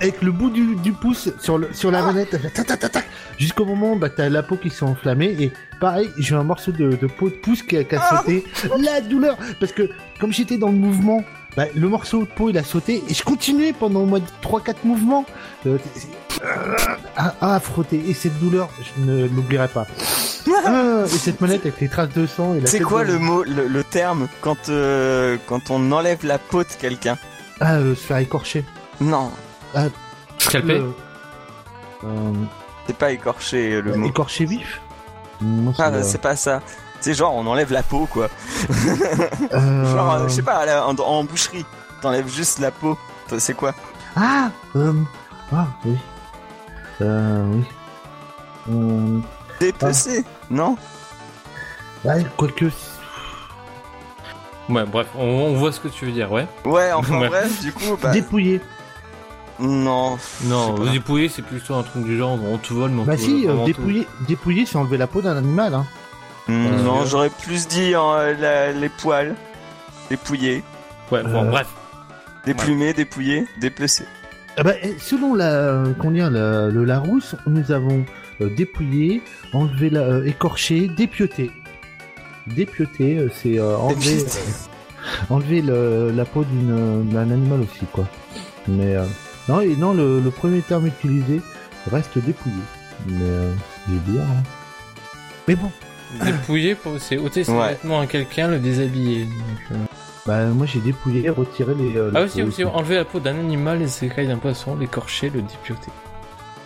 avec le bout du, du pouce sur, le, sur la manette, tac, tac, jusqu'au moment où bah, t'as la peau qui s'est enflammée. Et pareil, j'ai un morceau de, de peau de pouce qui a, qui a sauté. La douleur Parce que comme j'étais dans le mouvement, bah, le morceau de peau il a sauté et je continuais pendant au moins 3-4 mouvements euh, à, à frotter. Et cette douleur, je ne l'oublierai pas. Ah, et cette manette avec les traces de sang. et la C'est quoi de- le mot, le, le terme quand euh, quand on enlève la peau de quelqu'un Ah, euh, se faire écorcher. Non, Scalpé Le- euh, c'est pas écorché le mot. écorché vif Moi, Ah, c'est pas ça. C'est genre on enlève la peau quoi. Euh, Genre euh, je sais pas la- en, en boucherie, t'enlèves juste la peau. C'est quoi Ah euh... Ah, oui. Euh, oui. Euh... Dépecer Non Ouais, quoique... Ouais, bref, on, on voit ce que tu veux dire, ouais. Ouais, enfin Ouais. bref, du coup bah Dépouillé. non. Non, dépouiller, c'est plutôt un truc du genre, on te vole, mais on Bah te si, euh, dépouillé, dépouillé, c'est enlever la peau d'un animal, hein. Hmm, Euh, non, euh, j'aurais plus dit euh, la- les poils, dépouillés, Ouais, bon, Euh, bref. déplumés, dépouillés, déplacés. Ah bah, eh, selon la, qu'on dit, la, le Larousse, nous avons euh, dépouillé, enlevé la, euh, écorché, dépioté. Dépioté, euh, c'est euh, enlever, euh, enlever le- la peau d'une, d'un animal aussi, quoi. Mais euh, non, et non, le, le premier terme utilisé reste dépouillé. Mais euh, j'ai bien. Hein. Mais bon, Dépouiller, pour- c'est ôter ses Ouais. vêtements à quelqu'un, le déshabiller. donc, bah moi j'ai dépouillé, retiré les. euh, Ah aussi, aussi, enlever la peau d'un animal, les écailles d'un poisson, l'écorcher, le dépioter.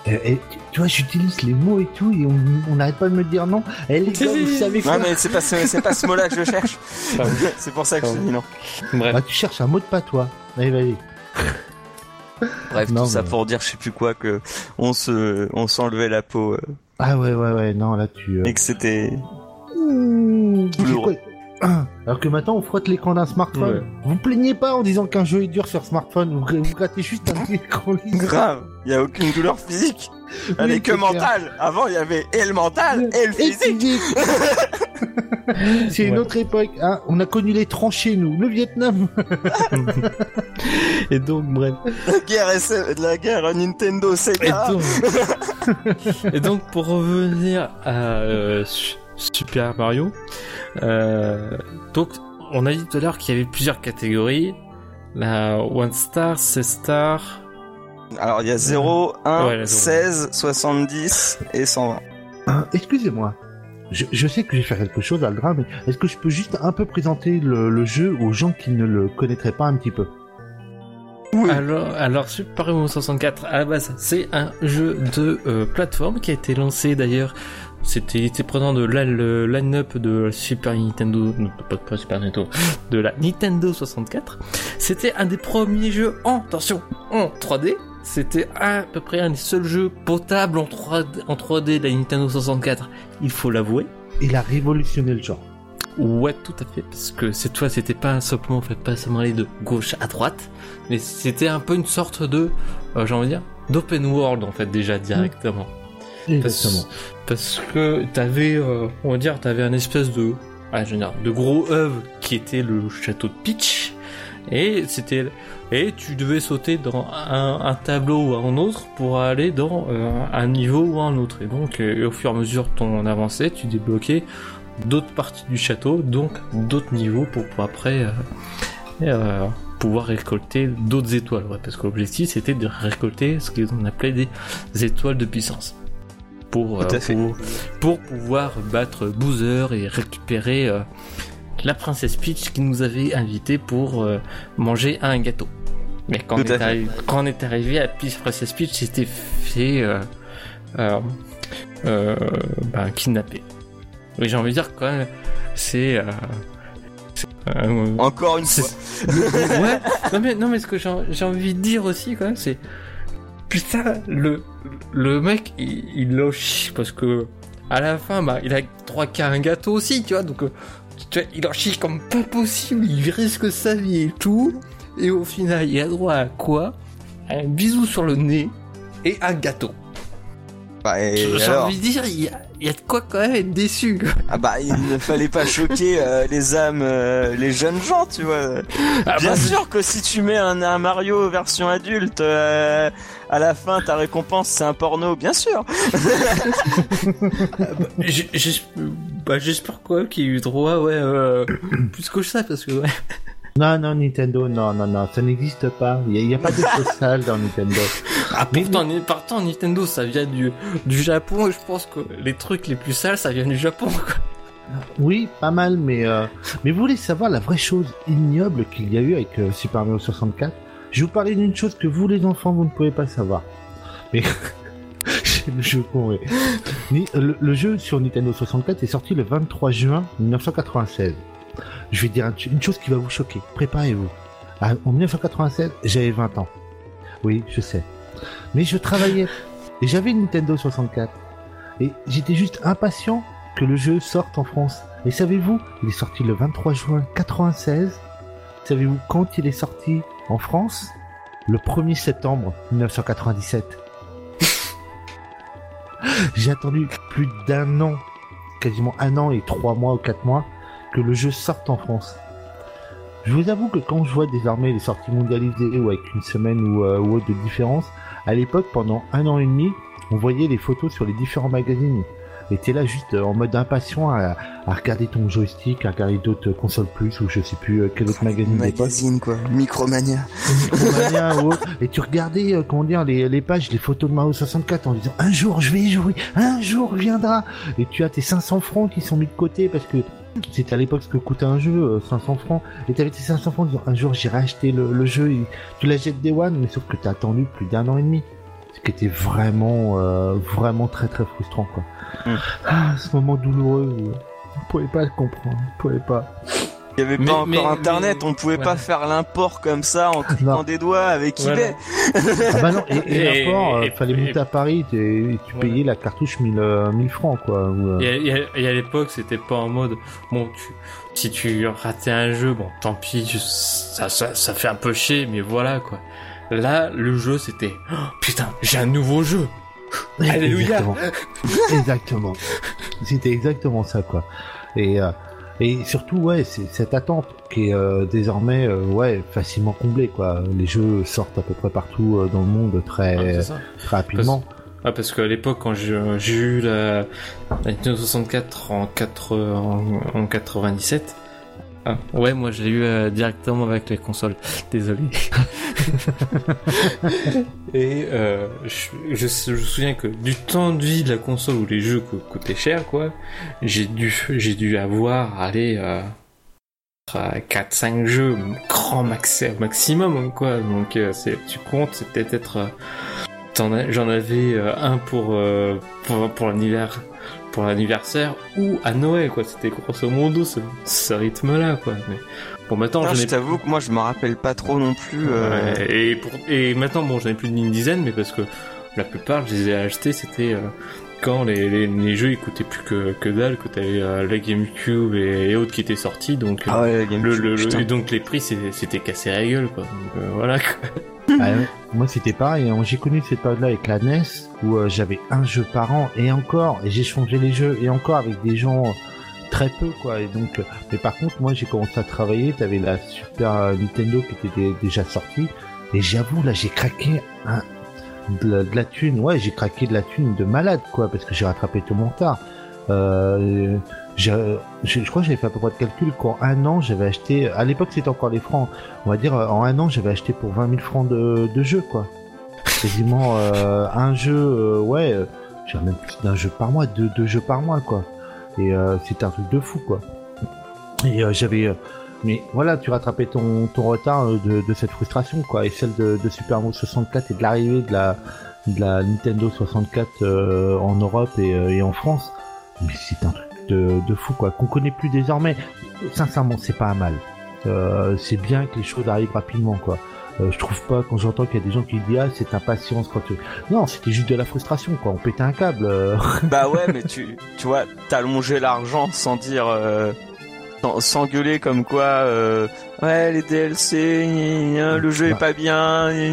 Et, et tu- vois, j'utilise les mots et tout, et on on n'arrête pas de me dire non. Eh les gars, vous savez quoi Non mais c'est pas ce, c'est pas ce mot-là que je cherche. Ah c'est pour ça que je te dis non. Bref. Bah tu cherches un mot de patois. Allez, vas-y. Bref, Non, tout ça pour dire je sais plus quoi que on se on s'enlevait la peau euh, Ah ouais, ouais, ouais, non, là tu. euh, Et que c'était... Douloureux. Alors que maintenant on frotte l'écran d'un smartphone. Ouais. Vous plaignez pas en disant qu'un jeu est dur sur smartphone, vous, vous grattez juste un petit écran. Grave, il y a aucune douleur physique. Elle Oui, est que clair. mentale. Avant, il y avait et le mental et le Et physique. C'est une Ouais. autre époque, hein. On a connu les tranchées, nous. Le Vietnam. Et donc, bref. La guerre, SF la guerre Nintendo Et Sega. donc, et donc, pour revenir à euh, Su- Super Mario, euh, donc on a dit tout à l'heure qu'il y avait plusieurs catégories. La One Star, C Star. Alors, il y a 0, 1, Ouais, la zéro. 16, 70 et 120. Ah, Excusez-moi. Je, je sais que je vais faire quelque chose, Aldra, mais est-ce que je peux juste un peu présenter le, le jeu aux gens qui ne le connaîtraient pas un petit peu? Alors, alors Super Mario 64 à la base, c'est un jeu de euh, plateforme qui a été lancé d'ailleurs. C'était il était présent de la- le line-up de la Super Nintendo, non, pas, pas Super Nintendo, de la Nintendo 64. C'était un des premiers jeux en attention en 3D. C'était à peu près un des seuls jeux potables en 3D, en 3D de la Nintendo 64. Il faut l'avouer. Il a révolutionné le genre. Ouais, tout à fait, parce que cette fois, c'était pas simplement, en fait, pas seulement aller de gauche à droite, mais c'était un peu une sorte de, euh, j'ai envie de dire, d'open world, en fait, déjà, directement. Exactement. Parce, parce que t'avais, euh, on va dire, t'avais un espèce de, ah, je veux dire, de gros œuvre qui était le château de Peach, et c'était, et tu devais sauter dans un, un tableau ou un autre pour aller dans euh, un niveau ou un autre. Et donc, euh, au fur et à mesure que ton avançais, tu débloquais d'autres parties du château, donc d'autres niveaux pour, pour après euh, euh, pouvoir récolter d'autres étoiles. Ouais, parce que l'objectif c'était de récolter ce qu'on appelait des étoiles de puissance. Pour, euh, pour, pour pouvoir battre Bowser et récupérer euh, la princesse Peach qui nous avait invité pour euh, manger un gâteau. Mais quand on, est arrivé, quand on est arrivé à Peach, Princess Peach, c'était fait euh, euh, euh, ben, kidnapper. Oui, j'ai envie de dire quand même, c'est. Encore une fois. ouais, non mais, non mais ce que j'ai j'ai envie de dire aussi quand même, c'est. Putain, le, le mec, il, il lâche parce que à la fin, bah, il a droit qu'à un gâteau aussi, tu vois, donc euh, tu vois, il en chie comme pas possible, il risque sa vie et tout, et au final, il a droit à quoi? Un bisou sur le nez et un gâteau. Bah, et J'ai envie de dire, il y, a, il y a de quoi quand même être déçu. quoi. Ah bah, il ne fallait pas choquer euh, les âmes, euh, les jeunes gens, tu vois. Ah Bien bah, sûr que si tu mets un, un Mario version adulte, euh, à la fin, ta récompense, c'est un porno, bien sûr. J- j'es- bah, J'espère même qu'il y a eu droit, ouais, euh, plus que ça, parce que ouais. Non, non, Nintendo, non, non, non, ça n'existe pas. Il n'y a, pas de choses sales dans Nintendo. Ah, pourtant, pourtant, Nintendo, ça vient du, du Japon, et je pense que les trucs les plus sales, ça vient du Japon, quoi. Oui, pas mal, mais euh, mais vous voulez savoir la vraie chose ignoble qu'il y a eu avec euh, Super Mario 64 Je vais vous parler d'une chose que vous, les enfants, vous ne pouvez pas savoir. Mais c'est le jeu con, le, le jeu sur Nintendo 64 est sorti le 23 juin 1996. Je vais dire un- une chose qui va vous choquer. Préparez-vous. Ah, En 1996, j'avais 20 ans. Oui, je sais. Mais je travaillais. Et j'avais une Nintendo 64. Et j'étais juste impatient que le jeu sorte en France. Et savez-vous, il est sorti le 23 juin 96. Savez-vous quand il est sorti en France? Le 1er septembre 1997. J'ai attendu plus d'un an, quasiment un an et trois mois ou quatre mois, que le jeu sorte en France. Je vous avoue que quand je vois désormais les sorties mondialisées ou avec une semaine ou, euh, ou autre de différence, à l'époque, pendant un an et demi, on voyait les photos sur les différents magazines. Et t'es là juste euh, en mode impatient à, à regarder ton joystick, à regarder d'autres consoles plus ou je sais plus euh, quel autre magazine. Magazine, quoi. Micromania. Micromania ou autre. Et tu regardais, euh, comment dire, les, les pages, les photos de Mario 64 en disant un jour je vais y jouer, un jour viendra. Et tu as tes 500 francs qui sont mis de côté parce que c'était à l'époque ce que coûtait un jeu, euh, 500 francs. Et t'avais tes 500 francs en disant un jour j'irai acheter le, le jeu. Et tu l'achètes Day One, mais sauf que t'as attendu plus d'un an et demi. Ce qui était vraiment, euh, vraiment très très frustrant quoi. Ah, ce moment douloureux, vous, vous pouvez pas le comprendre, vous pouvez pas. Il y avait Mais- pas encore internet, mais- on pouvait pas faire l'import comme ça en cliquant Non. des doigts avec Voilà. eBay. Ah bah non, et, et, Et- l'import, euh, fallait et- monter à Paris, et tu Voilà. payais la cartouche 1000, euh, 1000 francs, quoi. ou, euh, Et à, et à- et à l'époque, c'était pas en mode, bon, tu, si tu ratais un jeu, bon, tant pis, je- ça, ça, ça fait un peu chier, mais voilà, quoi. Là, le jeu, c'était, oh, putain, j'ai un nouveau jeu. Alléluia. Exactement. exactement. C'était exactement ça, quoi. Et, euh, et surtout, ouais, c'est cette attente qui est euh, désormais, euh, ouais, facilement comblée, quoi. Les jeux sortent à peu près partout euh, dans le monde très, Ah, très rapidement. Ah, parce qu'à l'époque, quand j'ai eu la, la Nintendo 64 en, 4, en, en 97, ah, ouais, moi je l'ai eu euh, directement avec les consoles. Désolé. Et euh, je, je, je me souviens que du temps de vie de la console où les jeux co- coûtaient cher, quoi, j'ai dû, j'ai dû avoir, aller euh, 4-5 jeux, grand max, maximum, quoi. Donc, euh, c'est, tu comptes, c'est peut-être être. J'en avais un pour, pour, pour l'anniversaire pour l'anniversaire ou à Noël quoi c'était grosso modo ce, ce rythme là quoi mais bon maintenant Non, je ai t'avoue que moi je me rappelle pas trop non plus. euh, Ouais, et, pour, et maintenant, bon, j'en ai plus d'une dizaine, mais parce que la plupart, je les ai achetés, c'était euh, quand les, les, les jeux ils coûtaient plus que, que dalle, que t'avais euh, la GameCube et, et autres qui étaient sortis, donc euh, Ah ouais, GameCube, le, le, le- donc les prix c'était c'était cassé la gueule quoi. Donc, euh, voilà. quoi. Ah. Moi, c'était pareil. hein. J'ai connu cette période-là avec la NES où euh, j'avais un jeu par an et encore, et j'ai changé les jeux et encore avec des gens très peu, quoi. Et donc, euh, mais par contre, moi, j'ai commencé à travailler. T'avais la Super Nintendo qui était dé- déjà sortie et j'avoue, là, j'ai craqué de, la, de la thune. Ouais, j'ai craqué de la thune de malade, quoi, parce que j'ai rattrapé tout mon retard. Euh, j'ai- je, je crois que j'avais fait à peu près de calcul qu'en un an, j'avais acheté. À l'époque, c'était encore les francs. On va dire, euh, en un an, j'avais acheté pour 20 000 francs de, de jeu, quoi. Quasiment euh, un jeu, euh, ouais, euh, j'ai même plus d'un jeu par mois, deux, deux jeux par mois, quoi. Et euh, c'était un truc de fou, quoi. Et euh, j'avais. mais voilà, tu rattrapais ton, ton retard de, de cette frustration, quoi. Et celle de, de Super Mario 64 et de l'arrivée de la, de la Nintendo 64 euh, en Europe et, et en France. Mais c'est un truc de, de fou, quoi. Qu'on connaît plus désormais. Sincèrement, c'est pas mal. Euh, c'est bien que les choses arrivent rapidement, quoi. Euh, je trouve pas quand j'entends qu'il y a des gens qui disent ah c'est impatience quand tu non c'était juste de la frustration quoi on pétait un câble euh. Bah ouais, mais tu, tu vois, t'allongeais l'argent sans dire, euh, sans, sans gueuler comme quoi, euh, ouais, les DLC, gna, gna, le jeu Bah. est pas bien. gna,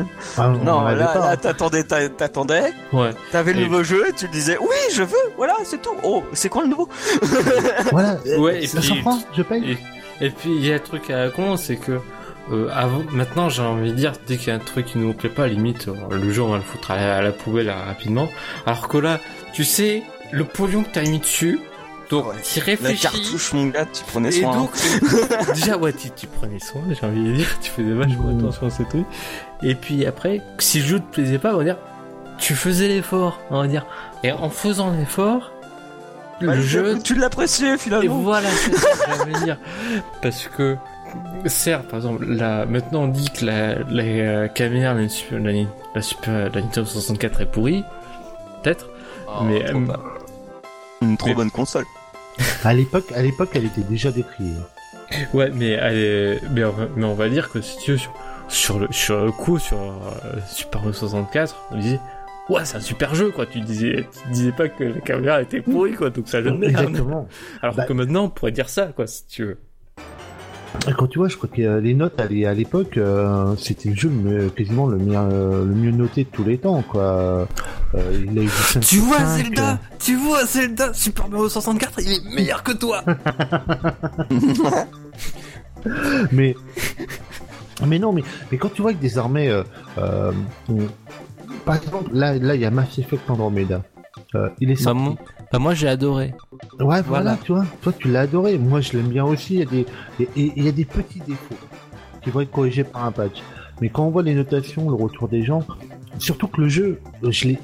gna. Ah, on Non, là, là, hein. t'attendais, t'a- t'attendais, Ouais. t'avais le Et- nouveau jeu, et tu le disais, oui, je veux, voilà, c'est tout. Oh, c'est quoi le nouveau? Voilà Ouais, et 500 puis- je paye Et, et puis il y a un truc à la con, c'est que euh, avant, maintenant j'ai envie de dire dès qu'il y a un truc qui nous plaît pas, limite euh, le jeu on va le foutre à la, à la poubelle euh, rapidement. Alors que là, tu sais le pognon que t'as mis dessus, donc Ouais. La cartouche, mon gars, tu prenais Et soin. hein. déjà, ouais, tu, tu prenais soin, j'ai envie de dire, tu faisais vachement Mmh. attention à ces trucs. Et puis après, si le jeu te plaisait pas, on va dire, tu faisais l'effort, on va dire. Et en faisant l'effort, Bah, le jeu, tu l'appréciais et finalement. voilà, c'est ce que j'allais dire. Parce que, certes, par exemple, la, maintenant on dit que la, la euh, caméra, la, Super- la, la, Super- la Nintendo 64 est pourrie, peut-être, Oh, mais, trop euh. Une trop mais- bonne console. À l'époque à l'époque elle était déjà décriée Ouais, mais elle est- mais, on va, mais on va dire que si tu veux, sur, sur le, sur le coup, sur euh, Super Mario 64, on disait, ouais, c'est un super jeu, quoi. Tu disais, tu disais pas que la caméra était pourrie, quoi, donc ça merde. exactement Alors Bah- que maintenant, on pourrait dire ça, quoi, si tu veux. Quand tu vois je crois que euh, les notes à l'é- à l'époque euh, c'était le jeu le- quasiment le mieux euh, le mieux noté de tous les temps quoi. Euh, il a eu du 5 Tu vois 5, Zelda, tu vois Zelda, Super Mario 64, il est meilleur que toi. mais mais non mais mais quand tu vois que désormais euh, euh, on- par exemple là là il y a Mass Effect Andromeda. Euh, il est sorti bah moi j'ai adoré. ouais voilà, voilà. tu vois. Toi tu l'as adoré. Moi je l'aime bien aussi. Il y a des il y a des petits défauts qui vont être corrigés par un patch. Mais quand on voit les notations le retour des gens surtout que le jeu je l'ai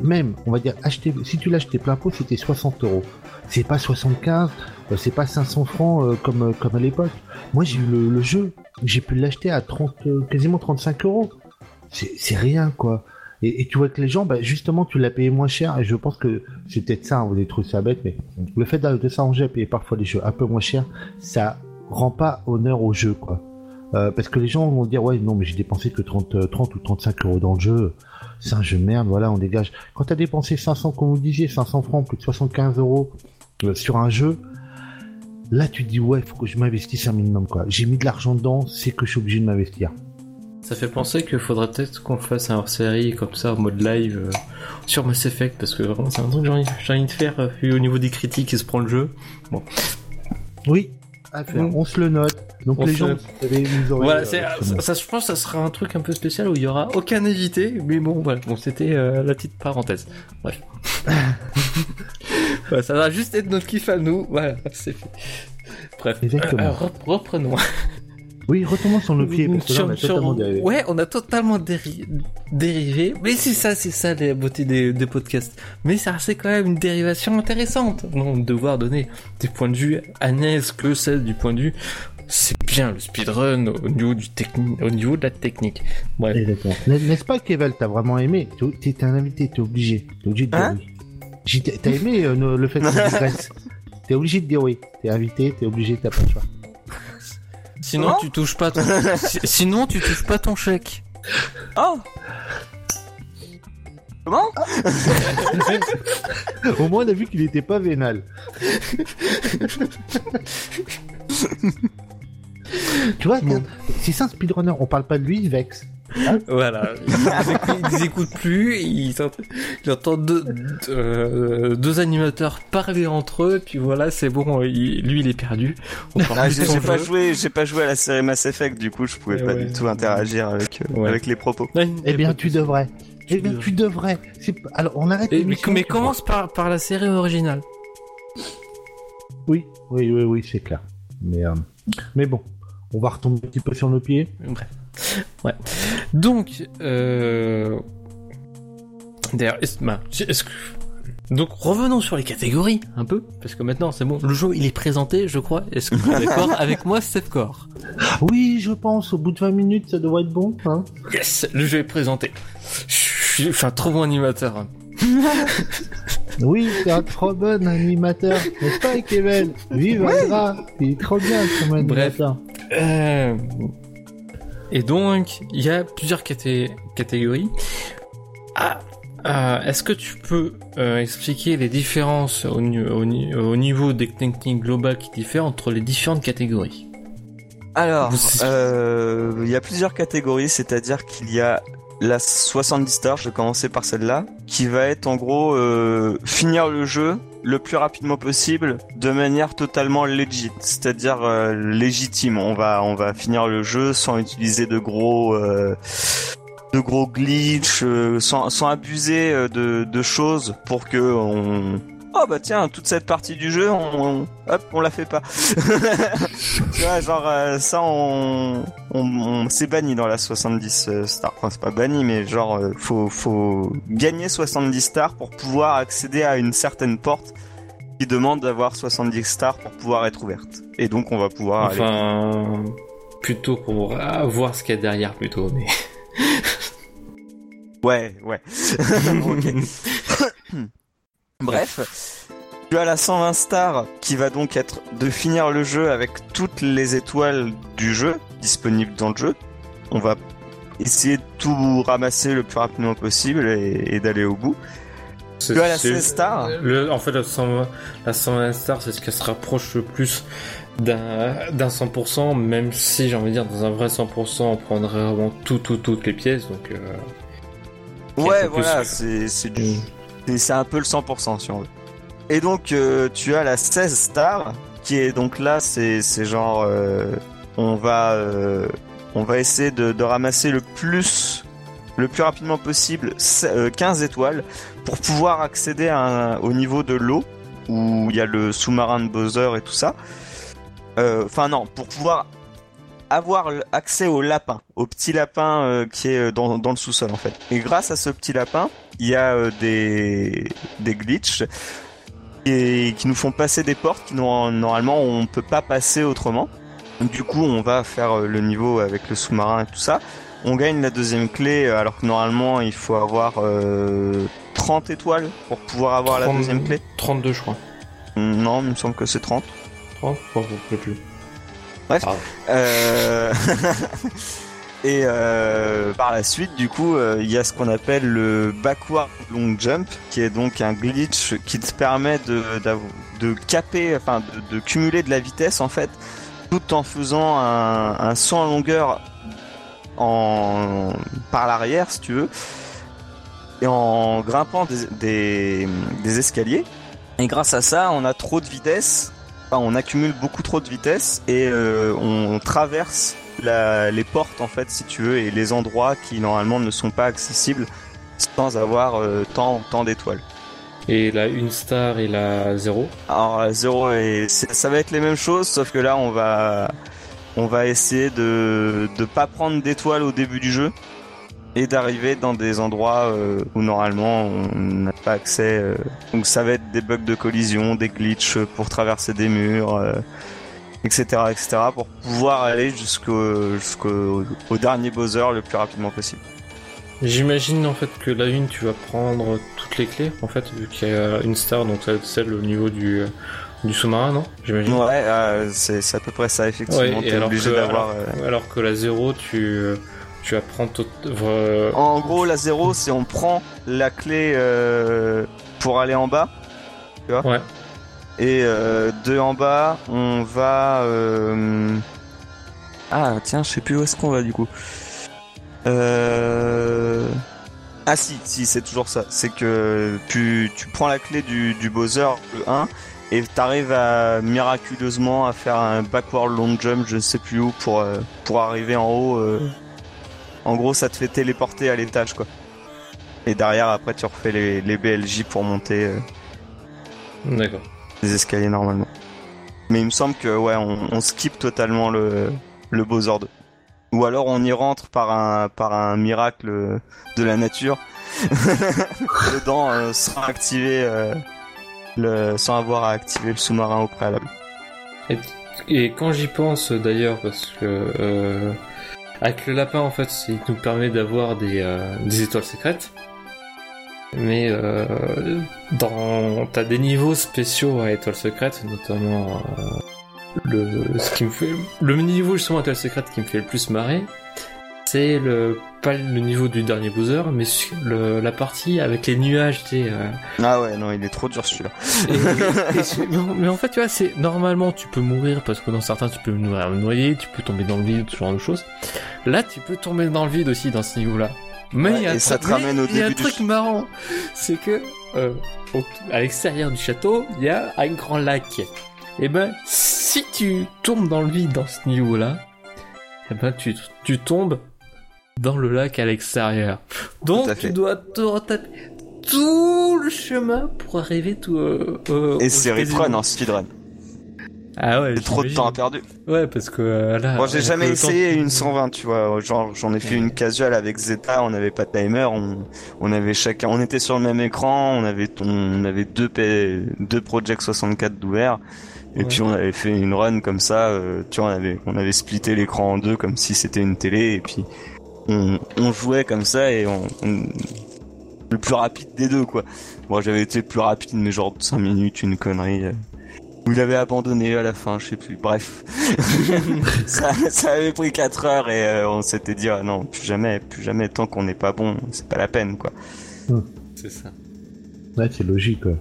même on va dire acheté si tu l'as acheté plein pot c'était 60 euros. C'est pas 75 euh, c'est pas 500 francs euh, comme euh, comme à l'époque. Moi j'ai eu le, le jeu j'ai pu l'acheter à 30 euh, quasiment 35 euros. C'est rien quoi et, tu vois que les gens bah, justement tu l'as payé moins cher et je pense que c'est peut-être ça hein, vous avez trouvé ça bête mais le fait de, de s'arranger à payer parfois des jeux un peu moins cher ça rend pas honneur au jeu, quoi. Euh, parce que les gens vont dire ouais non mais j'ai dépensé que 30, euh, 30 ou 35 euros dans le jeu, c'est un jeu de merde, voilà on dégage. Quand t'as dépensé 500 comme vous disiez, 500 francs, plus de 75 euros euh, sur un jeu, là tu te dis ouais faut que je m'investisse un minimum quoi. J'ai mis de l'argent dedans, c'est que je suis obligé de m'investir. Ça fait penser qu'il faudrait peut-être qu'on fasse un hors-série comme ça en mode live euh, sur Mass Effect parce que vraiment c'est un truc que j'ai envie, de faire euh, vu au niveau des critiques qui se prend le jeu. Oui, à faire. Mm. On se le note. Donc On les gens, vous aurez, Voilà, euh, ça, je pense que ça sera un truc un peu spécial où il y aura aucun invité, mais bon, voilà, bon, c'était euh, la petite parenthèse. Bref. Voilà, ça va juste être notre kiff à nous, voilà, c'est fait. Bref, Exactement. Euh, rep- reprenons. Oui, retournons sur nos pieds parce que là, on a Sur- totalement dérivé. Ouais, on a totalement déri- dérivé, mais c'est ça, c'est ça la beauté des, des podcasts. Mais ça c'est quand même une dérivation intéressante. Non, devoir donner des points de vue Agnès que celle du point de vue. C'est bien le speedrun au niveau du techni- au niveau de la technique. Bref. N'est-ce pas, Kevel, t'as vraiment aimé? T'es un invité, t'es obligé. T'es obligé de dire Hein oui. T'as aimé euh, le fait qu'on digresse T'es obligé de dire oui. T'es invité, t'es obligé, t'as pas le choix. Sinon Comment tu touches pas ton... Si- sinon tu touches pas ton chèque. Oh Comment Au moins, on a vu qu'il était pas vénal. tu vois, si c'est un speedrunner, on parle pas de lui, il vexe. Voilà. Ils écoutent, ils écoutent plus, ils, entendent- ils entendent deux, deux, euh, deux animateurs parler entre eux, puis voilà, c'est bon, il- lui il est perdu. Ah, j'ai pas joué, j'ai pas joué à la série Mass Effect, du coup je pouvais Eh pas ouais. du tout interagir avec euh, Ouais. avec les propos. Eh bien, tu devrais. Eh bien, tu devrais. Alors, on arrête Et- mais, commence par, par la série originale. Oui, oui, oui, oui, c'est clair. Mais, euh, mais bon, on va retomber un petit peu sur nos pieds. Bref. Ouais. Donc, euh... D'ailleurs, est-ce bah, est-ce que... Donc revenons sur les catégories un peu, parce que maintenant c'est bon, le jeu il est présenté, je crois. Est-ce que tu es d'accord avec moi, Steph Core Oui, je pense, au bout de 20 minutes, ça devrait être bon. Hein Yes, le jeu est présenté. Je suis, un trop bon animateur. hein. oui, c'est un trop bon animateur. N'est-ce pas, Kevin? Vive Agra Il est trop bien comme Bref. animateur. Euh, Et donc, il y a plusieurs caté- catégories. Ah, euh, Est-ce que tu peux euh, expliquer les différences au, ni- au ni- au niveau des techniques globales qui diffèrent entre les différentes catégories? Alors, euh, il y a plusieurs catégories, c'est-à-dire qu'il y a la 70 stars, je vais commencer par celle-là, qui va être en gros euh, finir le jeu le plus rapidement possible de manière totalement legit, c'est-à-dire euh, légitime. On va on va finir le jeu sans utiliser de gros euh, de gros glitch, euh, sans, sans abuser euh, de, de choses pour que on Oh bah tiens, toute cette partie du jeu, on, on- hop, on la fait pas. tu vois, genre euh, ça, on, on, on- c'est banni dans la 70 euh, stars. Enfin, c'est pas banni, mais genre euh, faut, faut gagner 70 stars pour pouvoir accéder à une certaine porte qui demande d'avoir 70 stars pour pouvoir être ouverte. Et donc on va pouvoir aller. Enfin, plutôt pour ah, voir ce qu'il y a derrière plutôt. Mais... Ouais, ouais. Ok. Bref, tu as la 120 stars qui va donc être de finir le jeu avec toutes les étoiles du jeu disponibles dans le jeu. On va essayer de tout ramasser le plus rapidement possible et, et d'aller au bout. Tu as la 16 stars. Le, en fait, la 120, la 120 stars, c'est ce qui se rapproche le plus d'un d'un 100%, même si j'ai envie de dire, dans un vrai 100%, on prendrait vraiment tout, tout, toutes les pièces. Donc, euh, Ouais, voilà, c'est du Mm. C'est- un peu le 100% si on veut. Et donc euh, tu as la 16 stars qui est donc là c'est genre euh, on va euh, on va essayer de, ramasser le plus le plus rapidement possible se- euh, 15 étoiles pour pouvoir accéder au niveau de l'eau où il y a le sous-marin de Bowser et tout ça. Enfin non, pour pouvoir avoir accès au lapin, au petit lapin euh, qui est euh, dans, dans le sous-sol en fait. Et grâce à ce petit lapin, il y a euh, des des glitches et qui nous font passer des portes qui normalement on peut pas passer autrement. Du coup, on va faire le niveau avec le sous-marin et tout ça. On gagne la deuxième clé alors que normalement il faut avoir euh, 30 étoiles pour pouvoir avoir la 30 deuxième clé. 32, je crois. Non, il me semble que c'est 30. 30 Je sais plus. Bref. Pardon. Euh, Et euh, par la suite, du coup, euh, il y a ce qu'on appelle le backward long jump, qui est donc un glitch qui te permet de, de caper, enfin de, de cumuler de la vitesse en fait, tout en faisant un, un saut en longueur en par l'arrière, si tu veux, et en grimpant des, des, des escaliers. Et grâce à ça, on a trop de vitesse, on accumule beaucoup trop de vitesse et euh, on traverse la- les portes en fait, si tu veux, et les endroits qui normalement ne sont pas accessibles sans avoir euh, tant, tant d'étoiles. Et la une star et la 0. Alors la zéro et c'est- ça va être les mêmes choses, sauf que là on va on va essayer de de pas prendre d'étoiles au début du jeu et d'arriver dans des endroits euh, où normalement on n'a pas accès. euh. donc ça va être des bugs de collision, des glitches pour traverser des murs, euh, etc., etc. pour pouvoir aller jusqu'au jusqu'au au dernier buzzer le plus rapidement possible. J'imagine en fait que la une, tu vas prendre toutes les clés, en fait, vu qu'il y a une star, donc ça va être celle au niveau du, du sous-marin, non? J'imagine. Ouais, euh, c'est à peu près ça effectivement. Ouais, T'es obligé d'avoir. alors, euh, alors que la 0, tu, tu vas prendre tout, euh, En gros, la zéro, c'est on prend la clé euh, pour aller en bas. Ouais. Et euh, de en bas, on va. euh, Ah tiens, je sais plus où est-ce qu'on va du coup. Euh... Ah si, si, c'est toujours ça. C'est que tu, tu prends la clé du, du Bowser, le 1, et t'arrives à miraculeusement à faire un backward long jump, je sais plus où, pour, euh, pour arriver en haut. euh. En gros, ça te fait téléporter à l'étage, quoi. Et derrière, après, tu refais les, les BLJ pour monter euh, D'accord. les escaliers normalement. Mais il me semble que, ouais, on, on skip totalement le, le Bowser 2. Ou alors on y rentre par un, par un miracle de la nature. Dedans euh, sans activer euh, le, sans avoir à activer le sous-marin au préalable. Et, et quand j'y pense d'ailleurs, parce que avec le lapin en fait, il nous permet d'avoir des, euh, des étoiles secrètes. Mais euh, dans t'as des niveaux spéciaux à étoiles secrètes, notamment euh, le ce qui me fait le niveau justement à étoiles secrètes qui me fait le plus marrer, c'est le pas le niveau du dernier boozer, mais le, la partie avec les nuages, tu euh, Ah ouais, non, il est trop dur celui-là. mais en- fait, tu vois, c'est normalement tu peux mourir parce que dans certains tu peux mourir noyer, tu peux tomber dans le vide, ce genre de choses. Là, tu peux tomber dans le vide aussi dans ce niveau-là. Mais Ouais, il y a et ça te ramène au il y a un début du truc marrant, c'est que euh, au- à l'extérieur du château, il y a un grand lac. Et ben, si tu tombes dans le vide dans ce niveau-là, et ben tu tu tombes dans le lac à l'extérieur. Donc tu dois te retaper tout le chemin pour arriver tout. Euh, euh, Et c'est. Ritrun en speedrun. Ah ouais. Trop de temps à perdu. Ouais, parce que euh, là. Moi, j'ai avec jamais temps- essayé une 120, tu vois. Genre, j'en ai fait une casual avec Zeta, on n'avait pas de timer, on, on avait chacun, on était sur le même écran, on avait, on avait deux, P- deux Project 64 d'ouvert. Et Ouais. puis on avait fait une run comme ça, euh, tu vois, on avait, on avait splitté l'écran en deux comme si c'était une télé, et puis on, on jouait comme ça et on, on- le plus rapide des deux, quoi. Moi, j'avais été le plus rapide, mais genre 5 minutes, une connerie. euh, Où il avait abandonné à la fin, je sais plus. Bref, ça, ça avait pris 4 heures et euh, on s'était dit ah non, plus jamais, plus jamais. Tant qu'on n'est pas bon, c'est pas la peine, quoi. C'est ça. Ouais, c'est logique. quoi.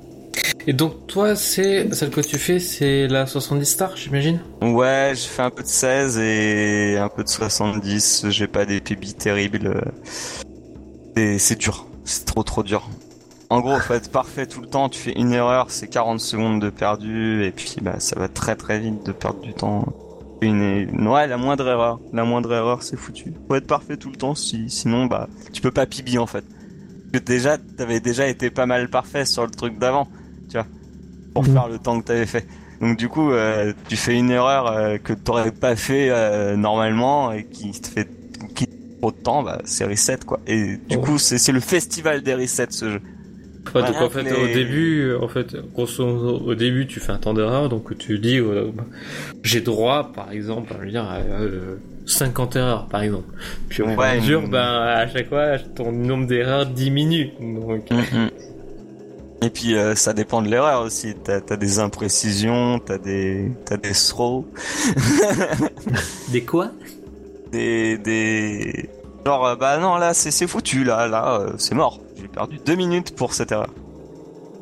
Et donc, toi, c'est celle que tu fais, c'est la 70 stars, j'imagine? Ouais, j'ai fait un peu de 16 et un peu de 70. J'ai pas des PB terribles. c'est dur. C'est trop trop dur. En gros, faut être parfait tout le temps. Tu fais une erreur, c'est 40 secondes de perdu et puis bah ça va très très vite de perdre du temps. Une, ouais, la moindre erreur, la moindre erreur, c'est foutu. Faut être parfait tout le temps, si, sinon bah tu peux pas PB en fait. Que déjà, t'avais déjà été pas mal parfait sur le truc d'avant, pour Mhm. faire le temps que t'avais fait. Donc du coup, euh, tu fais une erreur euh, que t'aurais pas fait euh, normalement et qui te fait qui trop de temps, bah c'est reset quoi. Et du coup, c'est c'est le festival des resets ce jeu. Ouais, donc en fait, au début, en fait, grosso modo, au début, tu fais un temps d'erreur, donc tu dis, euh, bah, j'ai droit, par exemple, à, je veux dire, à, euh, 50 erreurs, par exemple. Puis au fur et à Ouais, mesure, ben, à chaque fois, ton nombre d'erreurs diminue. Donc, Et puis euh, ça dépend de l'erreur aussi. T'as as des imprécisions, t'as des t'as des throws, Des quoi? Des des genre euh, bah non là c'est c'est foutu là là euh, c'est mort. J'ai perdu deux minutes pour cette erreur.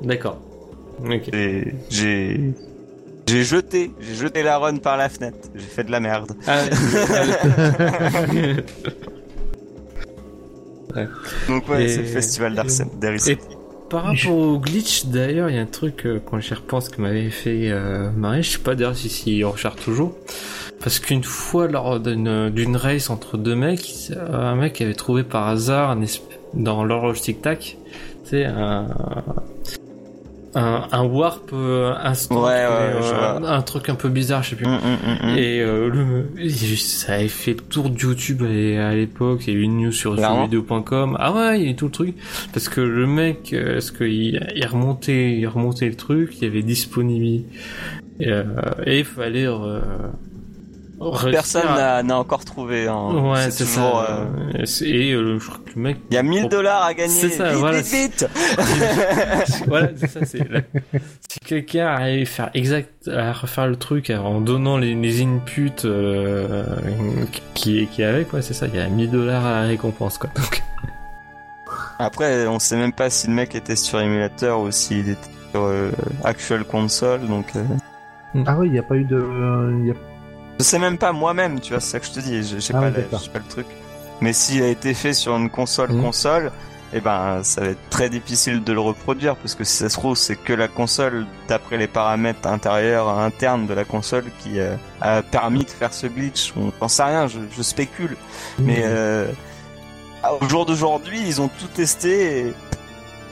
D'accord. J'ai j'ai jeté j'ai jeté la run par la fenêtre. J'ai fait de la merde. Ah, Donc ouais Et- c'est le festival d'Arsène et. Par rapport au glitch, d'ailleurs, il y a un truc, euh, quand j'y repense, qui m'avait fait euh, marrer. Je sais pas d'ailleurs si, si on recharge toujours. Parce qu'une fois, lors d'une race entre deux mecs, un mec avait trouvé par hasard dans l'horloge tic-tac, tu sais, un, un, un warp euh, instant, Ouais, ouais, euh, un truc un peu bizarre, je sais plus. Hum, hum, hum. Et euh, le, ça avait fait le tour de YouTube à, à l'époque. Il y a eu une news sur jeuxvideo.com. Ah ouais, il y a eu tout le truc. Parce que le mec, euh, est-ce qu'il il remontait, il remontait le truc, il y avait disponible. Et, euh, et il fallait euh, Personne à- n'a encore trouvé. Hein. Ouais, c'est ça. euh, Et euh, je crois que le mec, Il y a 1000 dollars à gagner. C'est ça, vite, voilà. vite, vite. voilà, c'est ça. C'est la- si quelqu'un arrive à faire exact, à refaire le truc en donnant les, les inputs euh, qui qui est avec, ouais, c'est ça. Il y a 1000 dollars à la récompense, quoi. Donc, Après, on sait même pas si le mec était sur émulateur ou s'il était sur euh, actual console, donc euh, Ah oui, il n'y a pas eu de. euh, il y a- je sais même pas moi-même, tu vois, c'est ça que je te dis, j'ai Ah pas, pas le truc. Mais s'il a été fait sur une console Mhm. console, eh ben ça va être très difficile de le reproduire parce que si ça se trouve c'est que la console d'après les paramètres intérieurs internes de la console qui euh, a permis de faire ce glitch. On n'en sait rien, je, je spécule. Mais euh, au jour d'aujourd'hui, ils ont tout testé et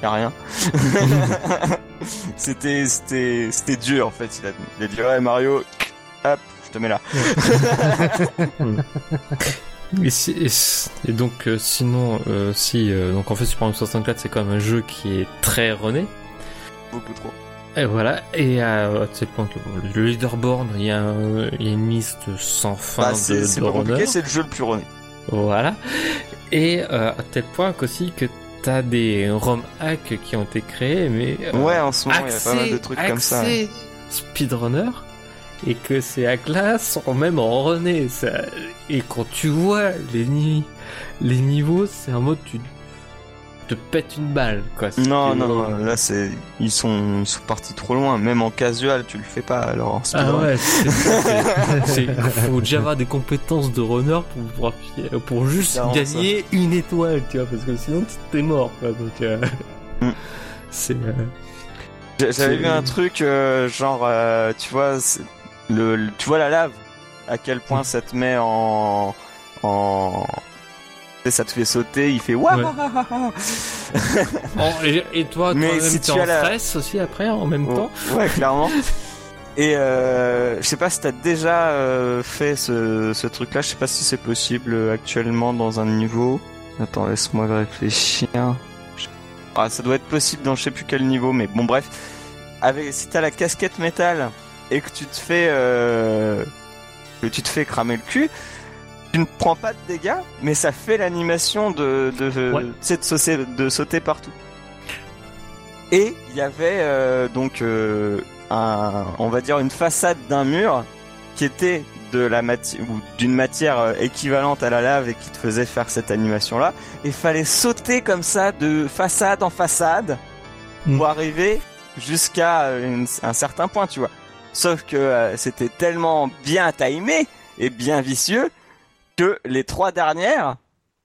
y a rien. c'était c'était c'était Dieu en fait. Il a, il a dit ouais Mario, hop, je te mets là. et, si- et si- et donc, euh, sinon, euh, si, euh, donc en fait, Super Mario 64, c'est quand même un jeu qui est très rené. Beaucoup trop. Et voilà. Et à tel point que bon, le leaderboard, il y a, un- il y a une liste sans fin Bah, de, c'est pas compliqué, runners. c'est le jeu le plus runné. Voilà. Et à tel point qu'aussi que t'as des ROM hacks qui ont été créés, mais Ouais, en ce moment, il y a pas mal de trucs comme ça. axés speedrunner, et que ces hacks-là sont même en rené. Ça... Et quand tu vois les, ni- les niveaux, c'est en mode tu te pètes une balle, quoi. Non, C'est- non, non, là c'est ils sont ils sont partis trop loin. Même en casual, tu le fais pas. Alors en Ah ouais, c'est c'est- c'est- faut déjà avoir des compétences de runner pour pour juste gagner une étoile, tu vois, parce que sinon t'es mort, quoi. Donc euh, Mm. c'est euh, J'a- J'avais C'est- vu un truc euh, genre, tu vois, c'est- le, le- tu vois la lave, à quel point ça te met en, en, ça te fait sauter, il fait waouh. Bon, et, et toi, si tu en as la- stress aussi après en même temps. ouais, clairement. Et euh, je sais pas si t'as déjà euh, fait ce, ce truc-là. Je sais pas si c'est possible euh, actuellement dans un niveau. Attends, laisse-moi réfléchir. Ah, ça doit être possible dans je sais plus quel niveau, mais bon, bref. Avec, si t'as la casquette métal et que tu te fais, euh, que tu te fais cramer le cul, tu ne prends pas de dégâts, mais ça fait l'animation de, de, Ouais. de, sauter, de sauter partout. Et il y avait euh, donc euh, un, on va dire une façade d'un mur qui était de la matière ou d'une matière équivalente à la lave et qui te faisait faire cette animation là. Et fallait sauter comme ça de façade en façade Mm. pour arriver jusqu'à un certain point, tu vois. Sauf que euh, c'était tellement bien timé et bien vicieux que les trois dernières,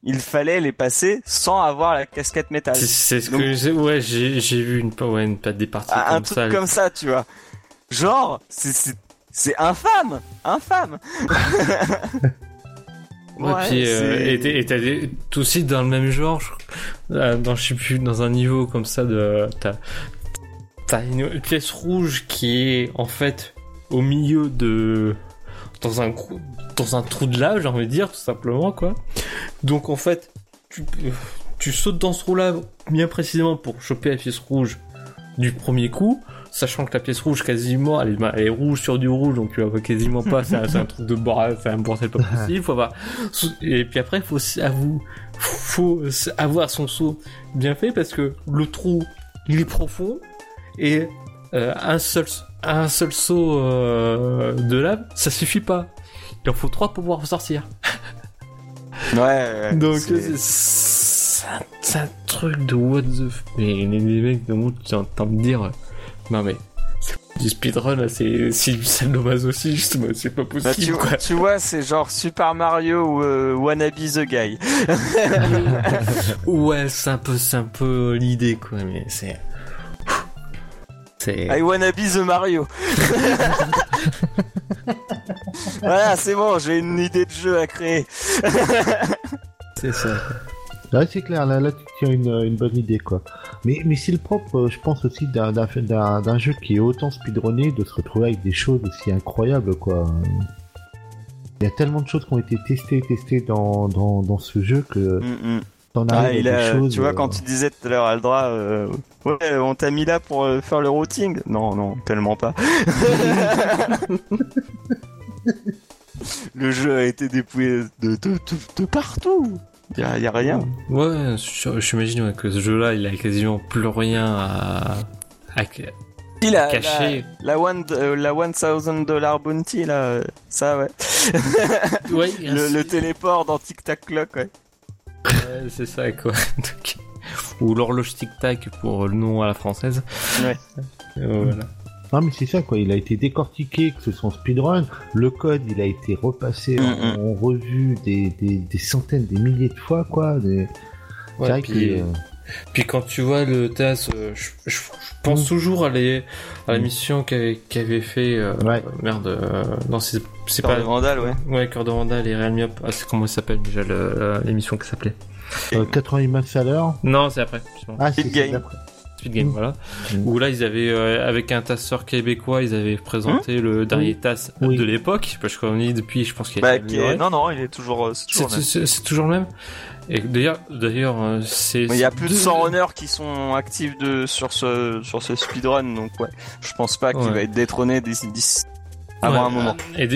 il fallait les passer sans avoir la casquette métal. C'est- ce Donc- que j'ai, ouais, j'ai, vu une, ouais, une, des parties Ah, comme un truc ça. comme ça, tu vois. Genre, c'est infâme, infâme. Ouais, puis euh, et t'as des t'es aussi dans le même genre, je- euh, dans je sais plus dans un niveau comme ça de t'as t'as une pièce rouge qui est en fait au milieu de dans un dans un trou de lave, j'ai envie de dire tout simplement quoi. Donc en fait tu tu sautes dans ce trou là bien précisément pour choper la pièce rouge du premier coup. Sachant que la pièce rouge quasiment elle est, rouge sur du rouge donc tu vois quasiment pas c'est un, un truc de bordel c'est un bordel pas possible faut avoir et puis après, faut s- avou- faut avoir son saut bien fait parce que le trou, il est profond. Et euh, un seul un seul saut euh, de lave, ça suffit pas. Il en faut trois pour pouvoir sortir. Ouais, ouais. Donc c'est- un, truc de what the f... Mais les, mecs de monde, tu entends me dire... euh, Non mais... Du speedrun, là, c'est c'est du sadomasochisme, moi, c'est pas Bah, tu, possible, quoi. tu vois, c'est genre Super Mario ou euh, Wannabe the Guy. Ouais, c'est un peu, c'est un peu l'idée, quoi, mais c'est... C'est... I wanna be the Mario. voilà, c'est bon, j'ai une idée de jeu à créer. C'est ça. Ouais, c'est clair, là, là tu tiens une, une bonne idée, quoi. Mais, mais c'est le propre, euh, je pense aussi, d'un, d'un, d'un, d'un jeu qui est autant speedrunné, de se retrouver avec des choses aussi incroyables, quoi. Il y a tellement de choses qui ont été testées, testées dans, dans, dans ce jeu que Mm, mm. T'en Ah, il a- choses. tu vois, euh, quand tu disais tout à l'heure, Aldra, euh, ouais, on t'a mis là pour euh, faire le routing. Non, non, tellement pas. le jeu a été dépouillé de, de, de, de partout. Y a, y a rien. Ouais, je- j'imagine ouais, que ce jeu-là, il a quasiment plus rien à... à... Il a Caché. la, la one, euh, la 1000 dollar bounty là, euh, ça ouais. Ouais, Le, le téléport dans Tic Tac Clock, ouais. Ouais, c'est ça quoi. Donc, Ou l'horloge tic-tac pour le nom à la française. Ouais. Euh, voilà. Non, mais c'est ça, quoi. Il a été décortiqué, que ce soit en speedrun. Le code, il a été repassé en, Mm, en revue des, des, des centaines, des milliers de fois, quoi. Des... c'est Ouais, vrai puis, que, euh, puis quand tu vois le TAS, euh, je, je- je pense Mm. toujours à, les- à la Mm. mission qu'avait fait. euh, Ouais. Merde, euh, non, c'est c'est Cœur pas. de Vandal, ouais. Ouais, Cœur de Vandal et Real Me Up. Ah, c'est comment ça s'appelle déjà l'émission qui s'appelait euh, 80 miles à l'heure. Non, c'est après. bon. Ah, c'est d'après. Speed Game, Mm. voilà. Mm. Où là, ils avaient, euh, avec un tasseur québécois, ils avaient présenté le dernier TAS Oui. de l'époque. Parce qu'on est depuis, je pense qu'il Bah, est- non, non, il est toujours, euh, c'est toujours toujours le même. Et d'ailleurs, d'ailleurs, euh, c'est. Il y a plus de deux- 100 runners qui sont actifs de, sur ce, sur ce speedrun, donc ouais. Je pense pas qu'il Ouais. va être détrôné d'ici, d'ici- avant Ouais. un moment. Et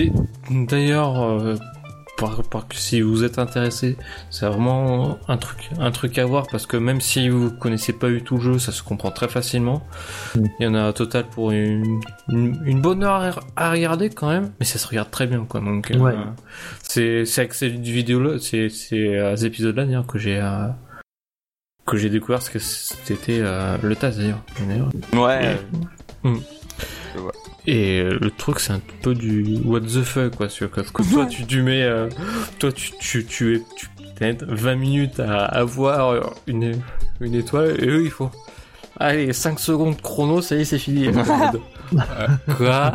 d'ailleurs, euh, par, par- si vous êtes intéressé, c'est vraiment un truc, un truc à voir parce que même si vous connaissez pas du tout le jeu, ça se comprend très facilement. Mm. Il y en a un total pour une, une, une bonne heure à- regarder quand même, mais ça se regarde très bien quoi. Donc, euh, Ouais. c'est c'est avec cette vidéo là, c'est ces épisodes là d'ailleurs que j'ai euh, que j'ai découvert ce que c'était euh, le TAS d'ailleurs. Et euh, le truc, c'est un peu du what the fuck, quoi. Sur, parce que toi, tu, tu mets, euh, toi, tu, tu, tu, es, tu t'aides 20 minutes à avoir une, une étoile, et eux, il faut. Allez, 5 secondes chrono, ça y est, c'est fini. Euh, quoi?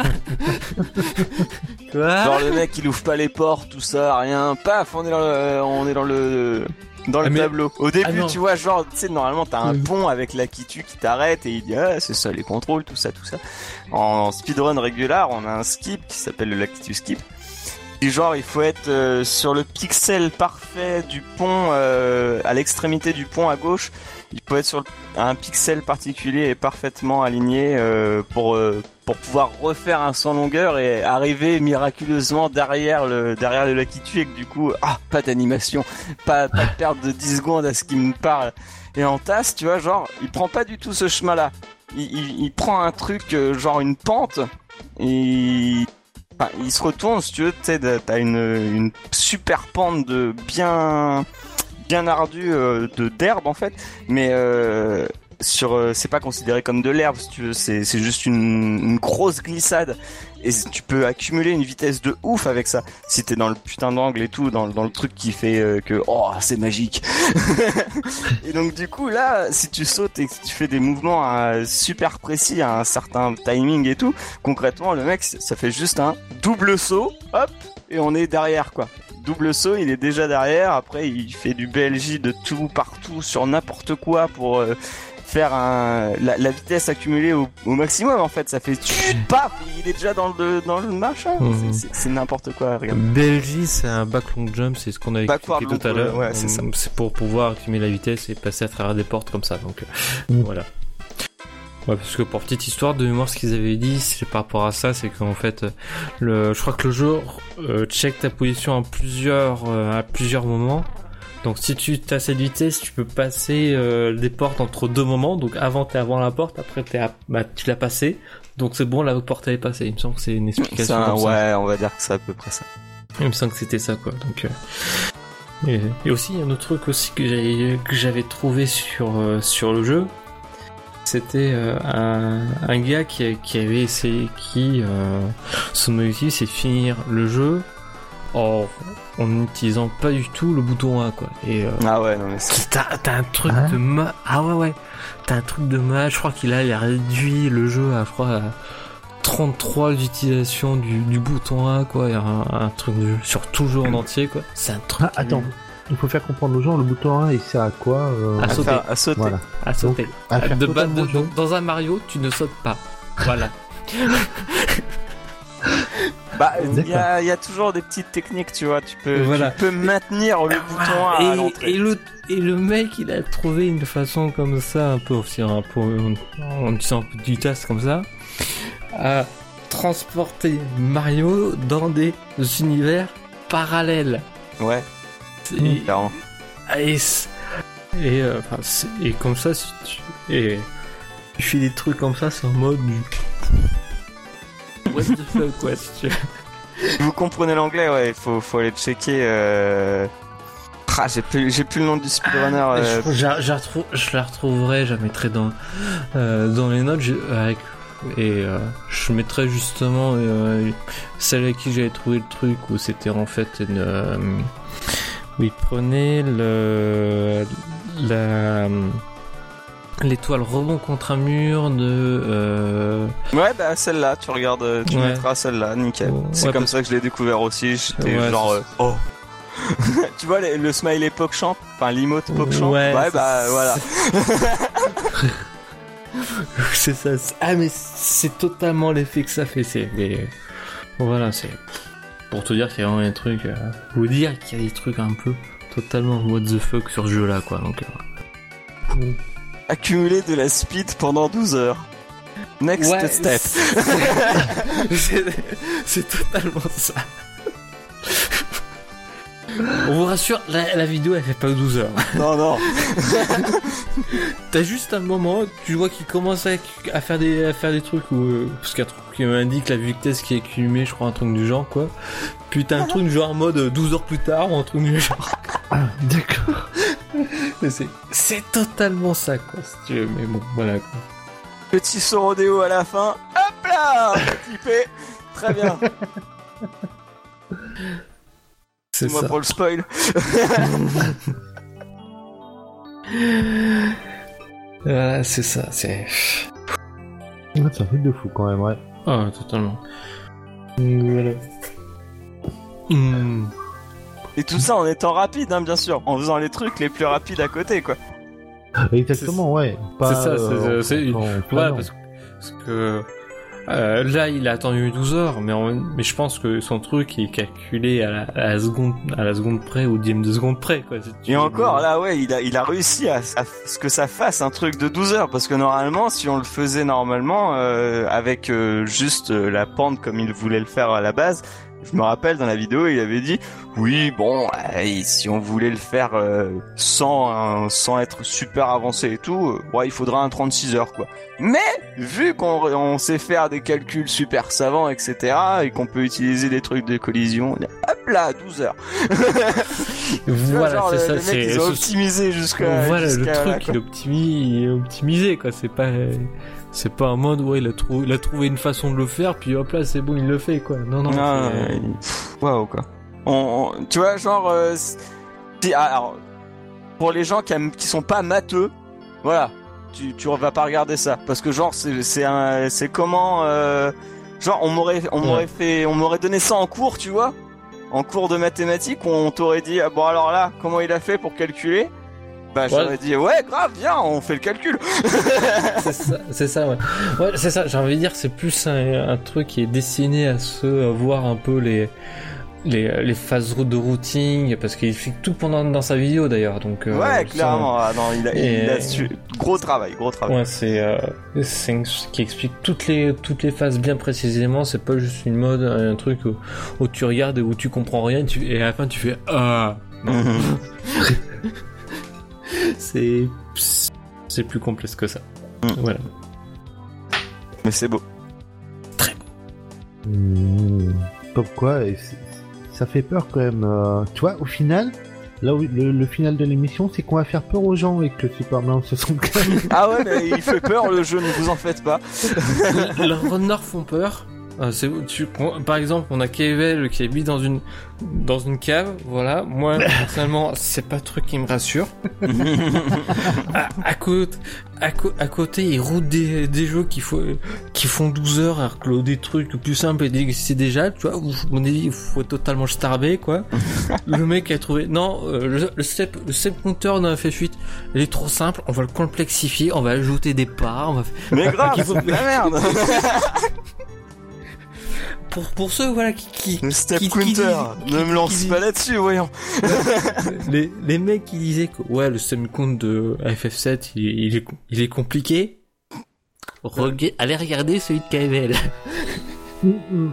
Quoi? Genre le mec il ouvre pas les portes, tout ça, rien. Paf, on est dans le, on est dans le, dans le Ah, mais- tableau. Au début, Ah, tu vois, genre, tu sais, normalement, t'as un pont avec l'Akitu qui t'arrête et il dit, ah, c'est ça les contrôles, tout ça, tout ça. En speedrun régulier, on a un skip qui s'appelle le l'Akitu skip. Et genre, il faut être euh, sur le pixel parfait du pont, euh, à l'extrémité du pont à gauche. Il faut être sur un pixel particulier et parfaitement aligné euh, pour euh, pour pouvoir refaire un sans longueur et arriver miraculeusement derrière le derrière le Lucky et que du coup ah pas d'animation, pas de perte de 10 secondes à ce qu'il me parle. Et en tasse, tu vois, genre il prend pas du tout ce chemin-là. Il, il, prend un truc euh, genre une pente et enfin, il se retourne si tu veux, tu sais, t'as une une super pente de bien bien ardue euh, de d'herbe en fait, mais euh, sur euh, c'est pas considéré comme de l'herbe si tu veux c'est c'est juste une, une grosse glissade. Et tu peux accumuler une vitesse de ouf avec ça. Si t'es dans le putain d'angle et tout dans, dans le truc qui fait euh, que oh c'est magique. Et donc du coup là si tu sautes et que tu fais des mouvements euh, super précis à un certain timing et tout concrètement le mec ça fait juste un double saut hop et on est derrière quoi. Double saut, il est déjà derrière. Après, il fait du BLJ de tout partout sur n'importe quoi pour euh, faire un, la, la vitesse accumulée au, au maximum. En fait, ça fait tchut, paf, il est déjà dans le dans le machin. Mhm. C'est- n'importe quoi. Regarde. Belgique, c'est un back long jump, c'est ce qu'on a expliqué tout à l'heure. ouais, c'est pour pouvoir accumuler la vitesse et passer à travers des portes comme ça. Donc euh, Mm. voilà. Ouais, parce que pour petite histoire de mémoire, ce qu'ils avaient dit, c'est par rapport à ça, c'est qu'en fait, le, je crois que le jeu euh, check ta position à plusieurs, euh, à plusieurs moments. Donc si tu as cette vitesse, tu peux passer euh, des portes entre deux moments. Donc avant t'es avant la porte, après t'es à- bah, tu l'as passé. Donc c'est bon, la porte elle est passée. Il me semble que c'est une explication. Ça, comme ça. ouais, on va dire que c'est à peu près ça. Il me semble que c'était ça quoi. Donc euh, et, et aussi il y a un autre truc aussi que j'avais trouvé sur euh, sur le jeu. C'était euh, un, un gars qui, qui avait essayé qui euh, son objectif c'est finir le jeu en en n'utilisant pas du tout le bouton A quoi. Et euh, Ah ouais, non mais c'est... T'as, t'as un truc Hein de mal. Ah ouais, ouais. T'as un truc de mal. Je crois qu'il a, il a réduit le jeu à, je crois, à 33 l'utilisation du, du bouton A, quoi. Il y a un, un truc de, sur tout le jeu en entier, quoi. C'est un truc. Ah, attends. Il faut faire comprendre aux gens le bouton 1 il sert à quoi euh, À à, sauter. à sauter. Voilà. À sauter. À faire de de- donc, dans un Mario, tu ne sautes pas. Voilà. Bah, il y a, il y a toujours des petites techniques, tu vois. Tu peux, Voilà. tu peux maintenir le bouton A à et, l'entrée. et le et le mec il a trouvé une façon comme ça un peu aussi un peu en peu du tasse comme ça à transporter Mario dans des univers parallèles Ouais, et, clairement. et, c- et, euh, et comme ça si tu et tu fais des trucs comme ça c'est en mode what the fuck quoi si tu veux. Vous comprenez l'anglais, ouais, il faut, faut aller checker. Euh... Ah, j'ai plus, j'ai plus le nom du speedrunner. euh, Je, je la- je la retrouve- je la retrouverai, je la mettrai dans, euh, dans les notes. je- avec, et euh, je mettrai justement euh, celle avec qui j'avais trouvé le truc où c'était en fait une. euh, où il prenait le. La. L'étoile rebond contre un mur de. euh, Ouais, bah celle-là, tu regardes, euh, tu Ouais. mettras celle-là, nickel. C'est ouais, comme parce- ça que je l'ai découvert aussi. J'étais Ouais, genre, euh, oh. tu vois le, le smiley PogChamp, enfin l'emote PogChamp. Ouais, Ouais, bah voilà. c'est ça. c'est- Ah, mais c'est totalement l'effet que ça fait. C'est. mais, Voilà, c'est. Pour te dire qu'il y a vraiment un truc. Euh, vous dire qu'il y a des trucs un peu totalement what the fuck sur ce jeu-là, quoi. Donc. Accumuler de la speed pendant 12 heures. Next Ouais, step. c'est totalement ça. On vous rassure, la, la vidéo elle fait pas 12 heures. non, non. T'as juste un moment, tu vois qu'il commence à, à faire des à faire des trucs où euh, parce qu'il y a un truc qui m'indique la vitesse qui est accumulée, je crois un truc du genre quoi. Puis t'as un truc genre en mode euh, 12 heures plus tard ou un truc du genre. Ah, d'accord. Mais c'est c'est totalement ça quoi. Si tu veux. Mais bon voilà quoi. Petit saut rodéo à la fin. Hop là Typé. Très bien. C'est Moi pour le spoil. Voilà, c'est ça. C'est C'est un truc de fou quand même, ouais. ah totalement. Voilà. Hmm. Et tout ça en étant rapide, hein, bien sûr. En faisant les trucs les plus rapides à côté, quoi. Exactement, ouais. C'est ça, c'est- euh, c'est- en Ouais, parce, parce que euh, là, il a attendu 12 heures, mais, en- mais je pense que son truc est calculé à la, à la seconde, à la seconde près ou dixième de seconde près, quoi. si tu Et encore, là, ouais, il a, il a réussi à, à ce que ça fasse un truc de 12 heures. Parce que normalement, si on le faisait normalement, euh, avec euh, juste euh, la pente comme il voulait le faire à la base, je me rappelle dans la vidéo, il avait dit, oui, bon, si on voulait le faire euh, sans, sans être super avancé et tout, euh, ouais, il faudra un 36 heures, quoi. Mais, vu qu'on on sait faire des calculs super savants, etc., et qu'on peut utiliser des trucs de collision, hop là, 12 heures. Voilà, c'est ça, c'est, ils ont ce- optimisé jusqu'à. voilà, le là, truc, il est optimisé, il est optimisé, quoi. C'est pas, c'est pas un mode, ouais, il a trouvé, il a trouvé une façon de le faire, puis hop là, c'est bon, il le fait, quoi. Non, non, pff, waouh quoi. On, on- tu vois, genre, euh, ah, alors, pour les gens qui, aiment- qui sont pas matheux, voilà, tu, tu vas pas regarder ça, parce que genre, c'est, un, comment, euh, genre, on m'aurait, on Ouais. m'aurait fait, on m'aurait donné ça en cours, tu vois, en cours de mathématiques, on t'aurait dit, ah, bon alors là, comment il a fait pour calculer Bah, j'aurais dit, ouais, grave, viens, on fait le calcul. c'est ça, ouais. Ouais, c'est ça, j'ai envie de dire c'est plus un, un truc qui est destiné à se voir un peu les, les, les phases de routing, parce qu'il fait tout pendant dans sa vidéo d'ailleurs, donc. euh, ouais, ça, clairement, ah, non, il a, il Et- a su, gros travail, gros travail. Ouais, c'est euh, ce qui explique toutes les toutes les phases bien précisément. C'est pas juste une mode, un truc où, où tu regardes et où tu comprends rien, tu, et à la fin tu fais ah. C'est c'est plus complexe que ça. Mm. Voilà. Mais c'est beau. Mmh. Comme quoi, ça fait peur quand même. euh, Tu vois, au final, là où le, le final de l'émission, c'est qu'on va faire peur aux gens et que Superman se sont calmes. Ah ouais, mais il fait peur le jeu, ne vous en faites pas. Les runners font peur. Euh, c'est- tu- par exemple, on a Kevel qui est mis dans une dans une cave. Voilà. Moi, personnellement, c'est pas le truc qui me rassure. à, à côté, à, à côté, ils routent des, des jeux qui, faut, qui font 12 heures, alors que des trucs plus simples et existent déjà, tu vois, mon avis, il faut être totalement starbé, quoi. le mec a trouvé, non, euh, le, le step, le step counter dans FF8, il est trop simple, on va le complexifier, on va ajouter des parts, on va, Mais grave, faut- la merde. Pour, pour ceux, voilà, qui, qui, Le step Qui- qui counter, ne qui- me lance pas là-dessus, voyons. les, les mecs qui disaient que ouais le système compte de FF7 il, il est, il est compliqué allez regarder celui de KML Mmh,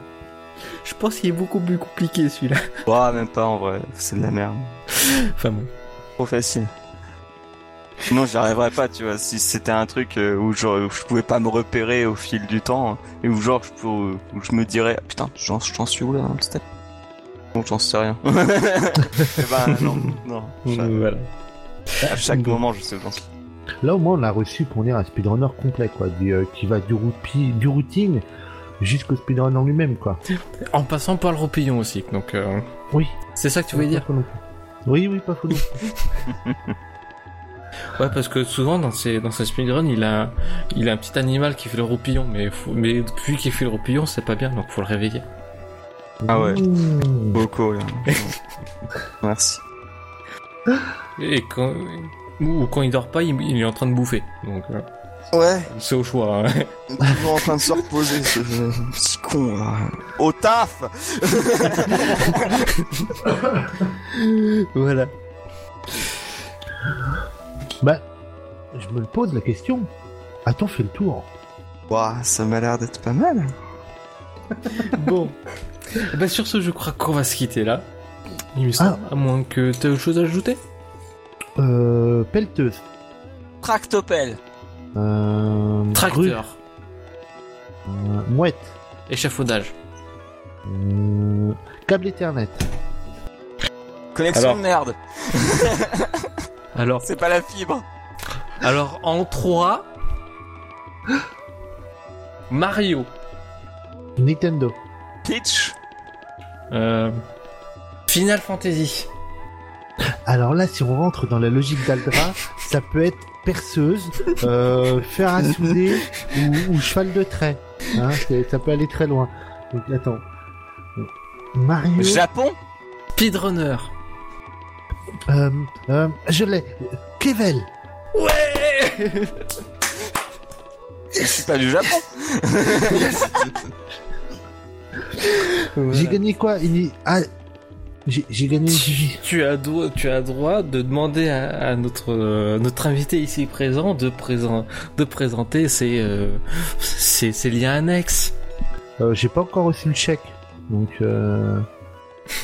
je pense qu'il est beaucoup plus compliqué celui-là Ouah, même pas en vrai, c'est de la merde. enfin bon Trop facile. Sinon, j'y arriverais pas, tu vois, si c'était un truc euh, où, genre, où je pouvais pas me repérer au fil du temps, hein, et où genre, je, peux- où je me dirais, ah, putain, j'en j'en suis où là dans le step? Bon, j'en sais rien. Eh ben, non, non. Chaque- voilà À chaque moment, je sais où j'en suis. Là, au moins, on l'a reçu pour dire un speedrunner complet, quoi, du, euh, qui va du, roupi- du routing jusqu'au speedrun en lui-même, quoi. en passant par le roupillon aussi donc euh, Oui. c'est ça que tu voulais dire? non. Oui, oui, pas faux non plus. ouais parce que souvent dans ces dans ces speedruns il a il a un petit animal qui fait le roupillon mais faut, mais depuis qu'il fait le roupillon c'est pas bien donc faut le réveiller Ah ouais. Mmh. Beaucoup, là. Merci. et quand ou quand il dort pas il, il est en train de bouffer donc euh, Ouais, c'est au choix hein. toujours en train de se reposer, ce petit con, là. Au taf voilà Bah, je me le pose la question. A-t-on fait le tour? Ouah, ça m'a l'air d'être pas mal. Bon. bah sur ce, je crois qu'on va se quitter là. Il me semble, à moins que tu aies autre chose à ajouter? Euh, pelleteuse. Tractopelle. Euh. Tracteur. Euh, mouette. Échafaudage. Euh, câble Ethernet. Connexion Alors. de merde. Alors, C'est pas la fibre. alors en 3... Mario. Nintendo. Peach. Euh, Final Fantasy. Alors là, si on rentre dans la logique d'Aldra, ça peut être perceuse, euh, fer à souder ou, ou cheval de trait. Hein, c'est- ça peut aller très loin. Donc attends. Mario. Japon. Speedrunner. Euh, euh, je l'ai. Kevel. Ouais Je suis pas du Japon. J'ai gagné quoi Il- ah, j'ai gagné tu, as droit, tu as droit de demander à, à notre euh, notre invité ici présent de présent de présenter ses euh, ses, ses liens annexes. Euh, j'ai pas encore reçu le chèque. Donc, euh,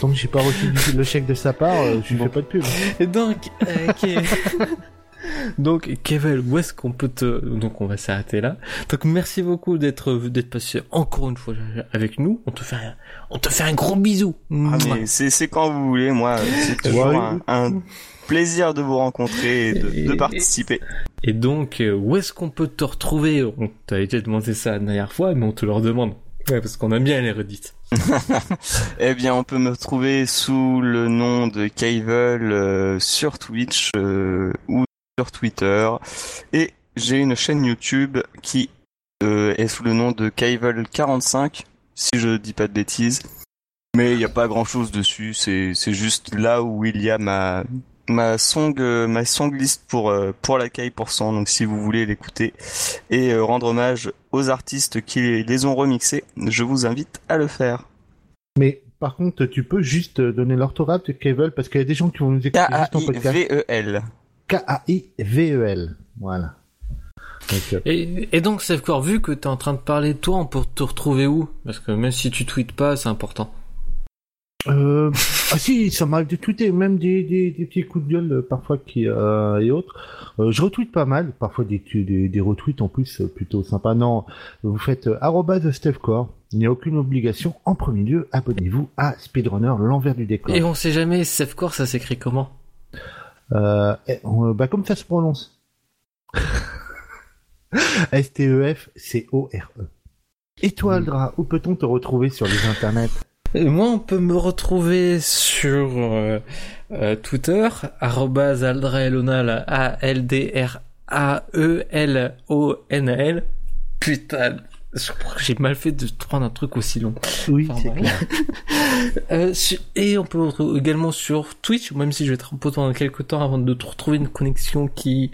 tant que j'ai pas reçu le chèque de sa part, euh, je Bon. fais pas de pub. Et donc, euh, donc Kevin, où est-ce qu'on peut te donc on va s'arrêter là. Donc merci beaucoup d'être d'être passé encore une fois avec nous. On te fait un, on te fait un gros bisou. Ah, c'est quand vous voulez, moi. C'est toujours Ouais. un, un plaisir de vous rencontrer et de, participer. Et donc euh, où est-ce qu'on peut te retrouver? On t'a déjà demandé ça la dernière fois, mais on te le redemande. Ouais, parce qu'on aime bien les redites. Eh bien, on peut me retrouver sous le nom de Kaivel euh, sur Twitch euh, ou sur Twitter. Et j'ai une chaîne YouTube qui euh, est sous le nom de Kaivel45, si je dis pas de bêtises. Mais il n'y a pas grand chose dessus, c'est juste là où il y a ma ma song euh, ma song list pour euh, pour la Kai pour cent. Donc si vous voulez l'écouter et euh, rendre hommage aux artistes qui les ont remixés, je vous invite à le faire. Mais par contre, tu peux juste donner l'orthographe de Kevel parce qu'il y a des gens qui vont nous écouter juste en podcast. K-A-I-V-E-L. K-A-I-V-E-L. Voilà. Donc, euh, Et, et donc Safcore, vu que t'es en train de parler de toi, on peut te retrouver où? Parce que même si tu tweets pas, c'est important. Euh, ah si, ça m'arrive de tweeter, même des, des, des petits coups de gueule euh, parfois qui euh, et autres. Euh, je retweete pas mal, parfois des, des, des retweets en plus euh, plutôt sympa. Non, vous faites euh, @stefcore. Il n'y a aucune obligation. En premier lieu, abonnez-vous à Speedrunner, l'envers du décor. Et on sait jamais, Safecore, ça s'écrit comment? Euh, eh, bah comme ça se prononce. S T E F C O R E. Et toi, Aldra, où peut-on te retrouver sur les internets? Et Moi, on peut me retrouver sur euh, euh, Twitter, aldraelonal, A-L-D-R-A-E-L-O-N-L. Putain, je crois que j'ai mal fait de prendre un truc aussi long. Oui, Enfin, c'est clair. Euh, et on peut me retrouver également sur Twitch, même si je vais être un peu pendant quelques temps avant de retrouver une connexion qui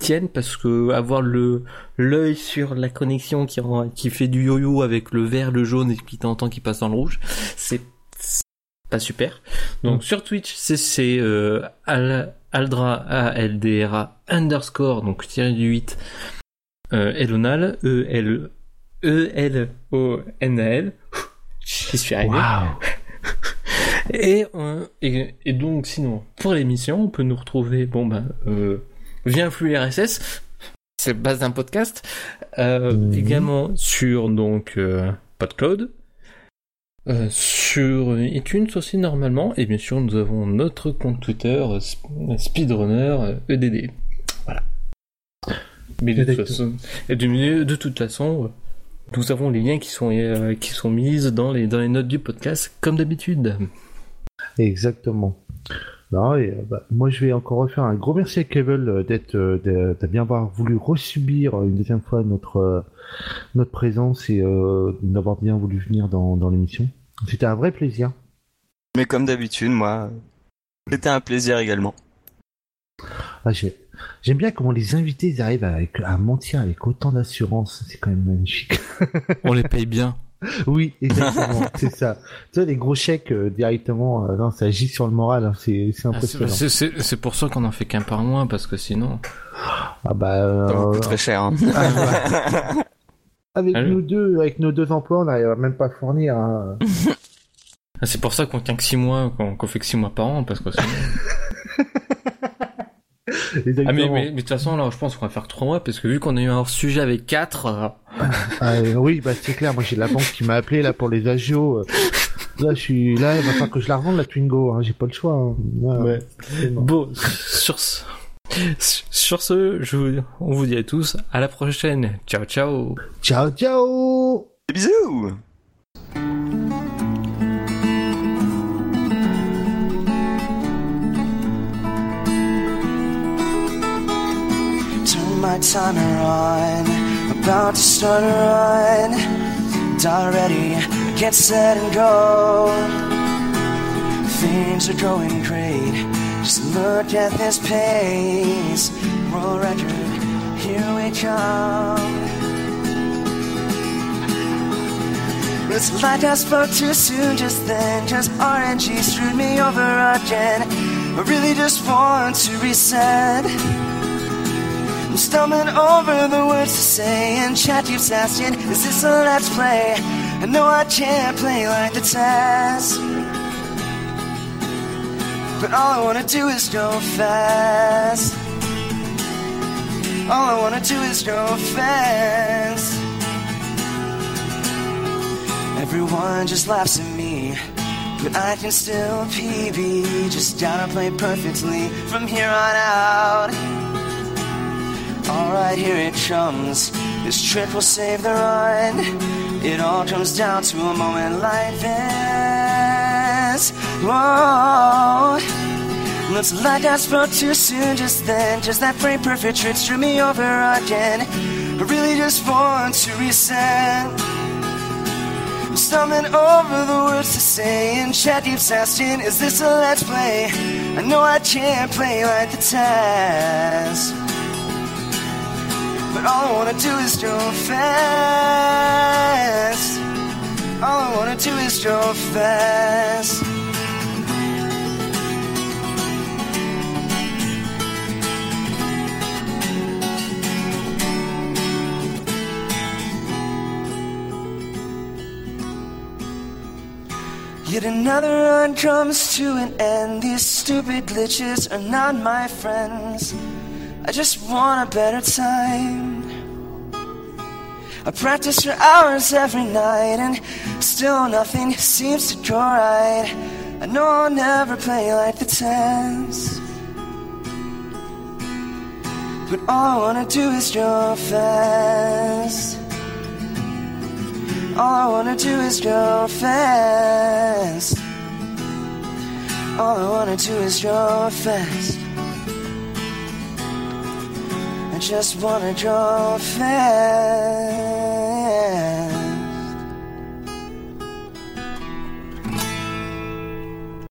tienne, parce que avoir le l'œil sur la connexion qui rend- qui fait du yo-yo avec le vert, le jaune et qui t'entend qui passe dans le rouge, c'est pas super. Donc Mm. sur Twitch, c'est c'est euh, Al- Aldra A L D R A underscore donc tiré du 8 euh, Elonal E L E L O N A L. J'y suis arrivé? Et, euh, et, et donc sinon, pour l'émission, on peut nous retrouver, bon ben, euh, via un flux RSS, c'est la base d'un podcast, euh, Mhm. également sur donc euh, PodCloud, euh, sur iTunes aussi normalement, et bien sûr nous avons notre compte Twitter Sp- Speedrunner EDD. Voilà. Mais de toute façon, et de, de toute façon, nous avons les liens qui sont euh, qui sont mis dans les dans les notes du podcast comme d'habitude. Exactement. Non, et, euh, bah, moi, je vais encore refaire un gros merci à Kevin euh, d'être, euh, de, de bien avoir voulu resubir une deuxième fois notre notre présence et euh, d'avoir bien voulu venir dans, dans l'émission. C'était un vrai plaisir. Mais comme d'habitude, moi, c'était un plaisir également. Ah, j'ai- J'aime bien comment les invités ils arrivent avec, à mentir avec autant d'assurance. C'est quand même magnifique. On les paye bien. Oui, exactement. c'est ça. Tu vois, les gros chèques euh, directement, euh, non, ça agit sur le moral. hein, c'est c'est Ah, impressionnant. c'est- c'est c'est pour ça qu'on en fait qu'un par mois parce que sinon. Ah bah, euh, Ça vous coûte très cher. Hein. Ah. Avec Allez. nous deux, avec nos deux emplois, on n'arrive même pas à fournir. hein. Ah, C'est pour ça qu'on tient que 6 mois, qu'on qu'on fait que 6 mois par an parce que sinon. Ah mais Exactement. mais mais de toute façon là je pense qu'on va faire 3 mois parce que vu qu'on a eu un hors sujet avec 4 Ah, euh, oui, bah c'est clair. Moi, j'ai la banque qui m'a appelé là pour les agios. euh. Là, je suis là, il va falloir que je la revende la Twingo. Hein. J'ai pas le choix. hein. Là. Bon sur ce sur ce je vous, on vous dit à tous à la prochaine. Ciao ciao. Ciao, ciao. Bisous My timer on, about to start a run. Die ready, get set and go. Things are going great. Just look at this pace. World record, here we come. It's like I spoke too soon just then. Just RNG screwed me over again. I really just want to reset. I'm stumbling over the words to say, and chat keeps asking, Is this a let's play? I know I can't play like the test. But all I wanna do is go fast. All I wanna do is go fast. Everyone just laughs at me, but I can still PB. Just gotta play perfectly from here on out. Alright, here it comes. This trip will save the run. It all comes down to a moment like this. Whoa. Looks like I spoke too soon just then. Just that frame perfect trick threw me over again. I really just want to reset. I'm stumbling over the words to say, and chat keeps asking, Is this a let's play? I know I can't play like the test. But all I wanna do is go fast. All I wanna do is go fast. Yet another run comes to an end. These stupid glitches are not my friends. I just want a better time. I practice for hours every night, and still nothing seems to go right. I know I'll never play like the test. But all I wanna do is go fast. All I wanna do is go fast. All I wanna do is go fast. I just wanna go fast.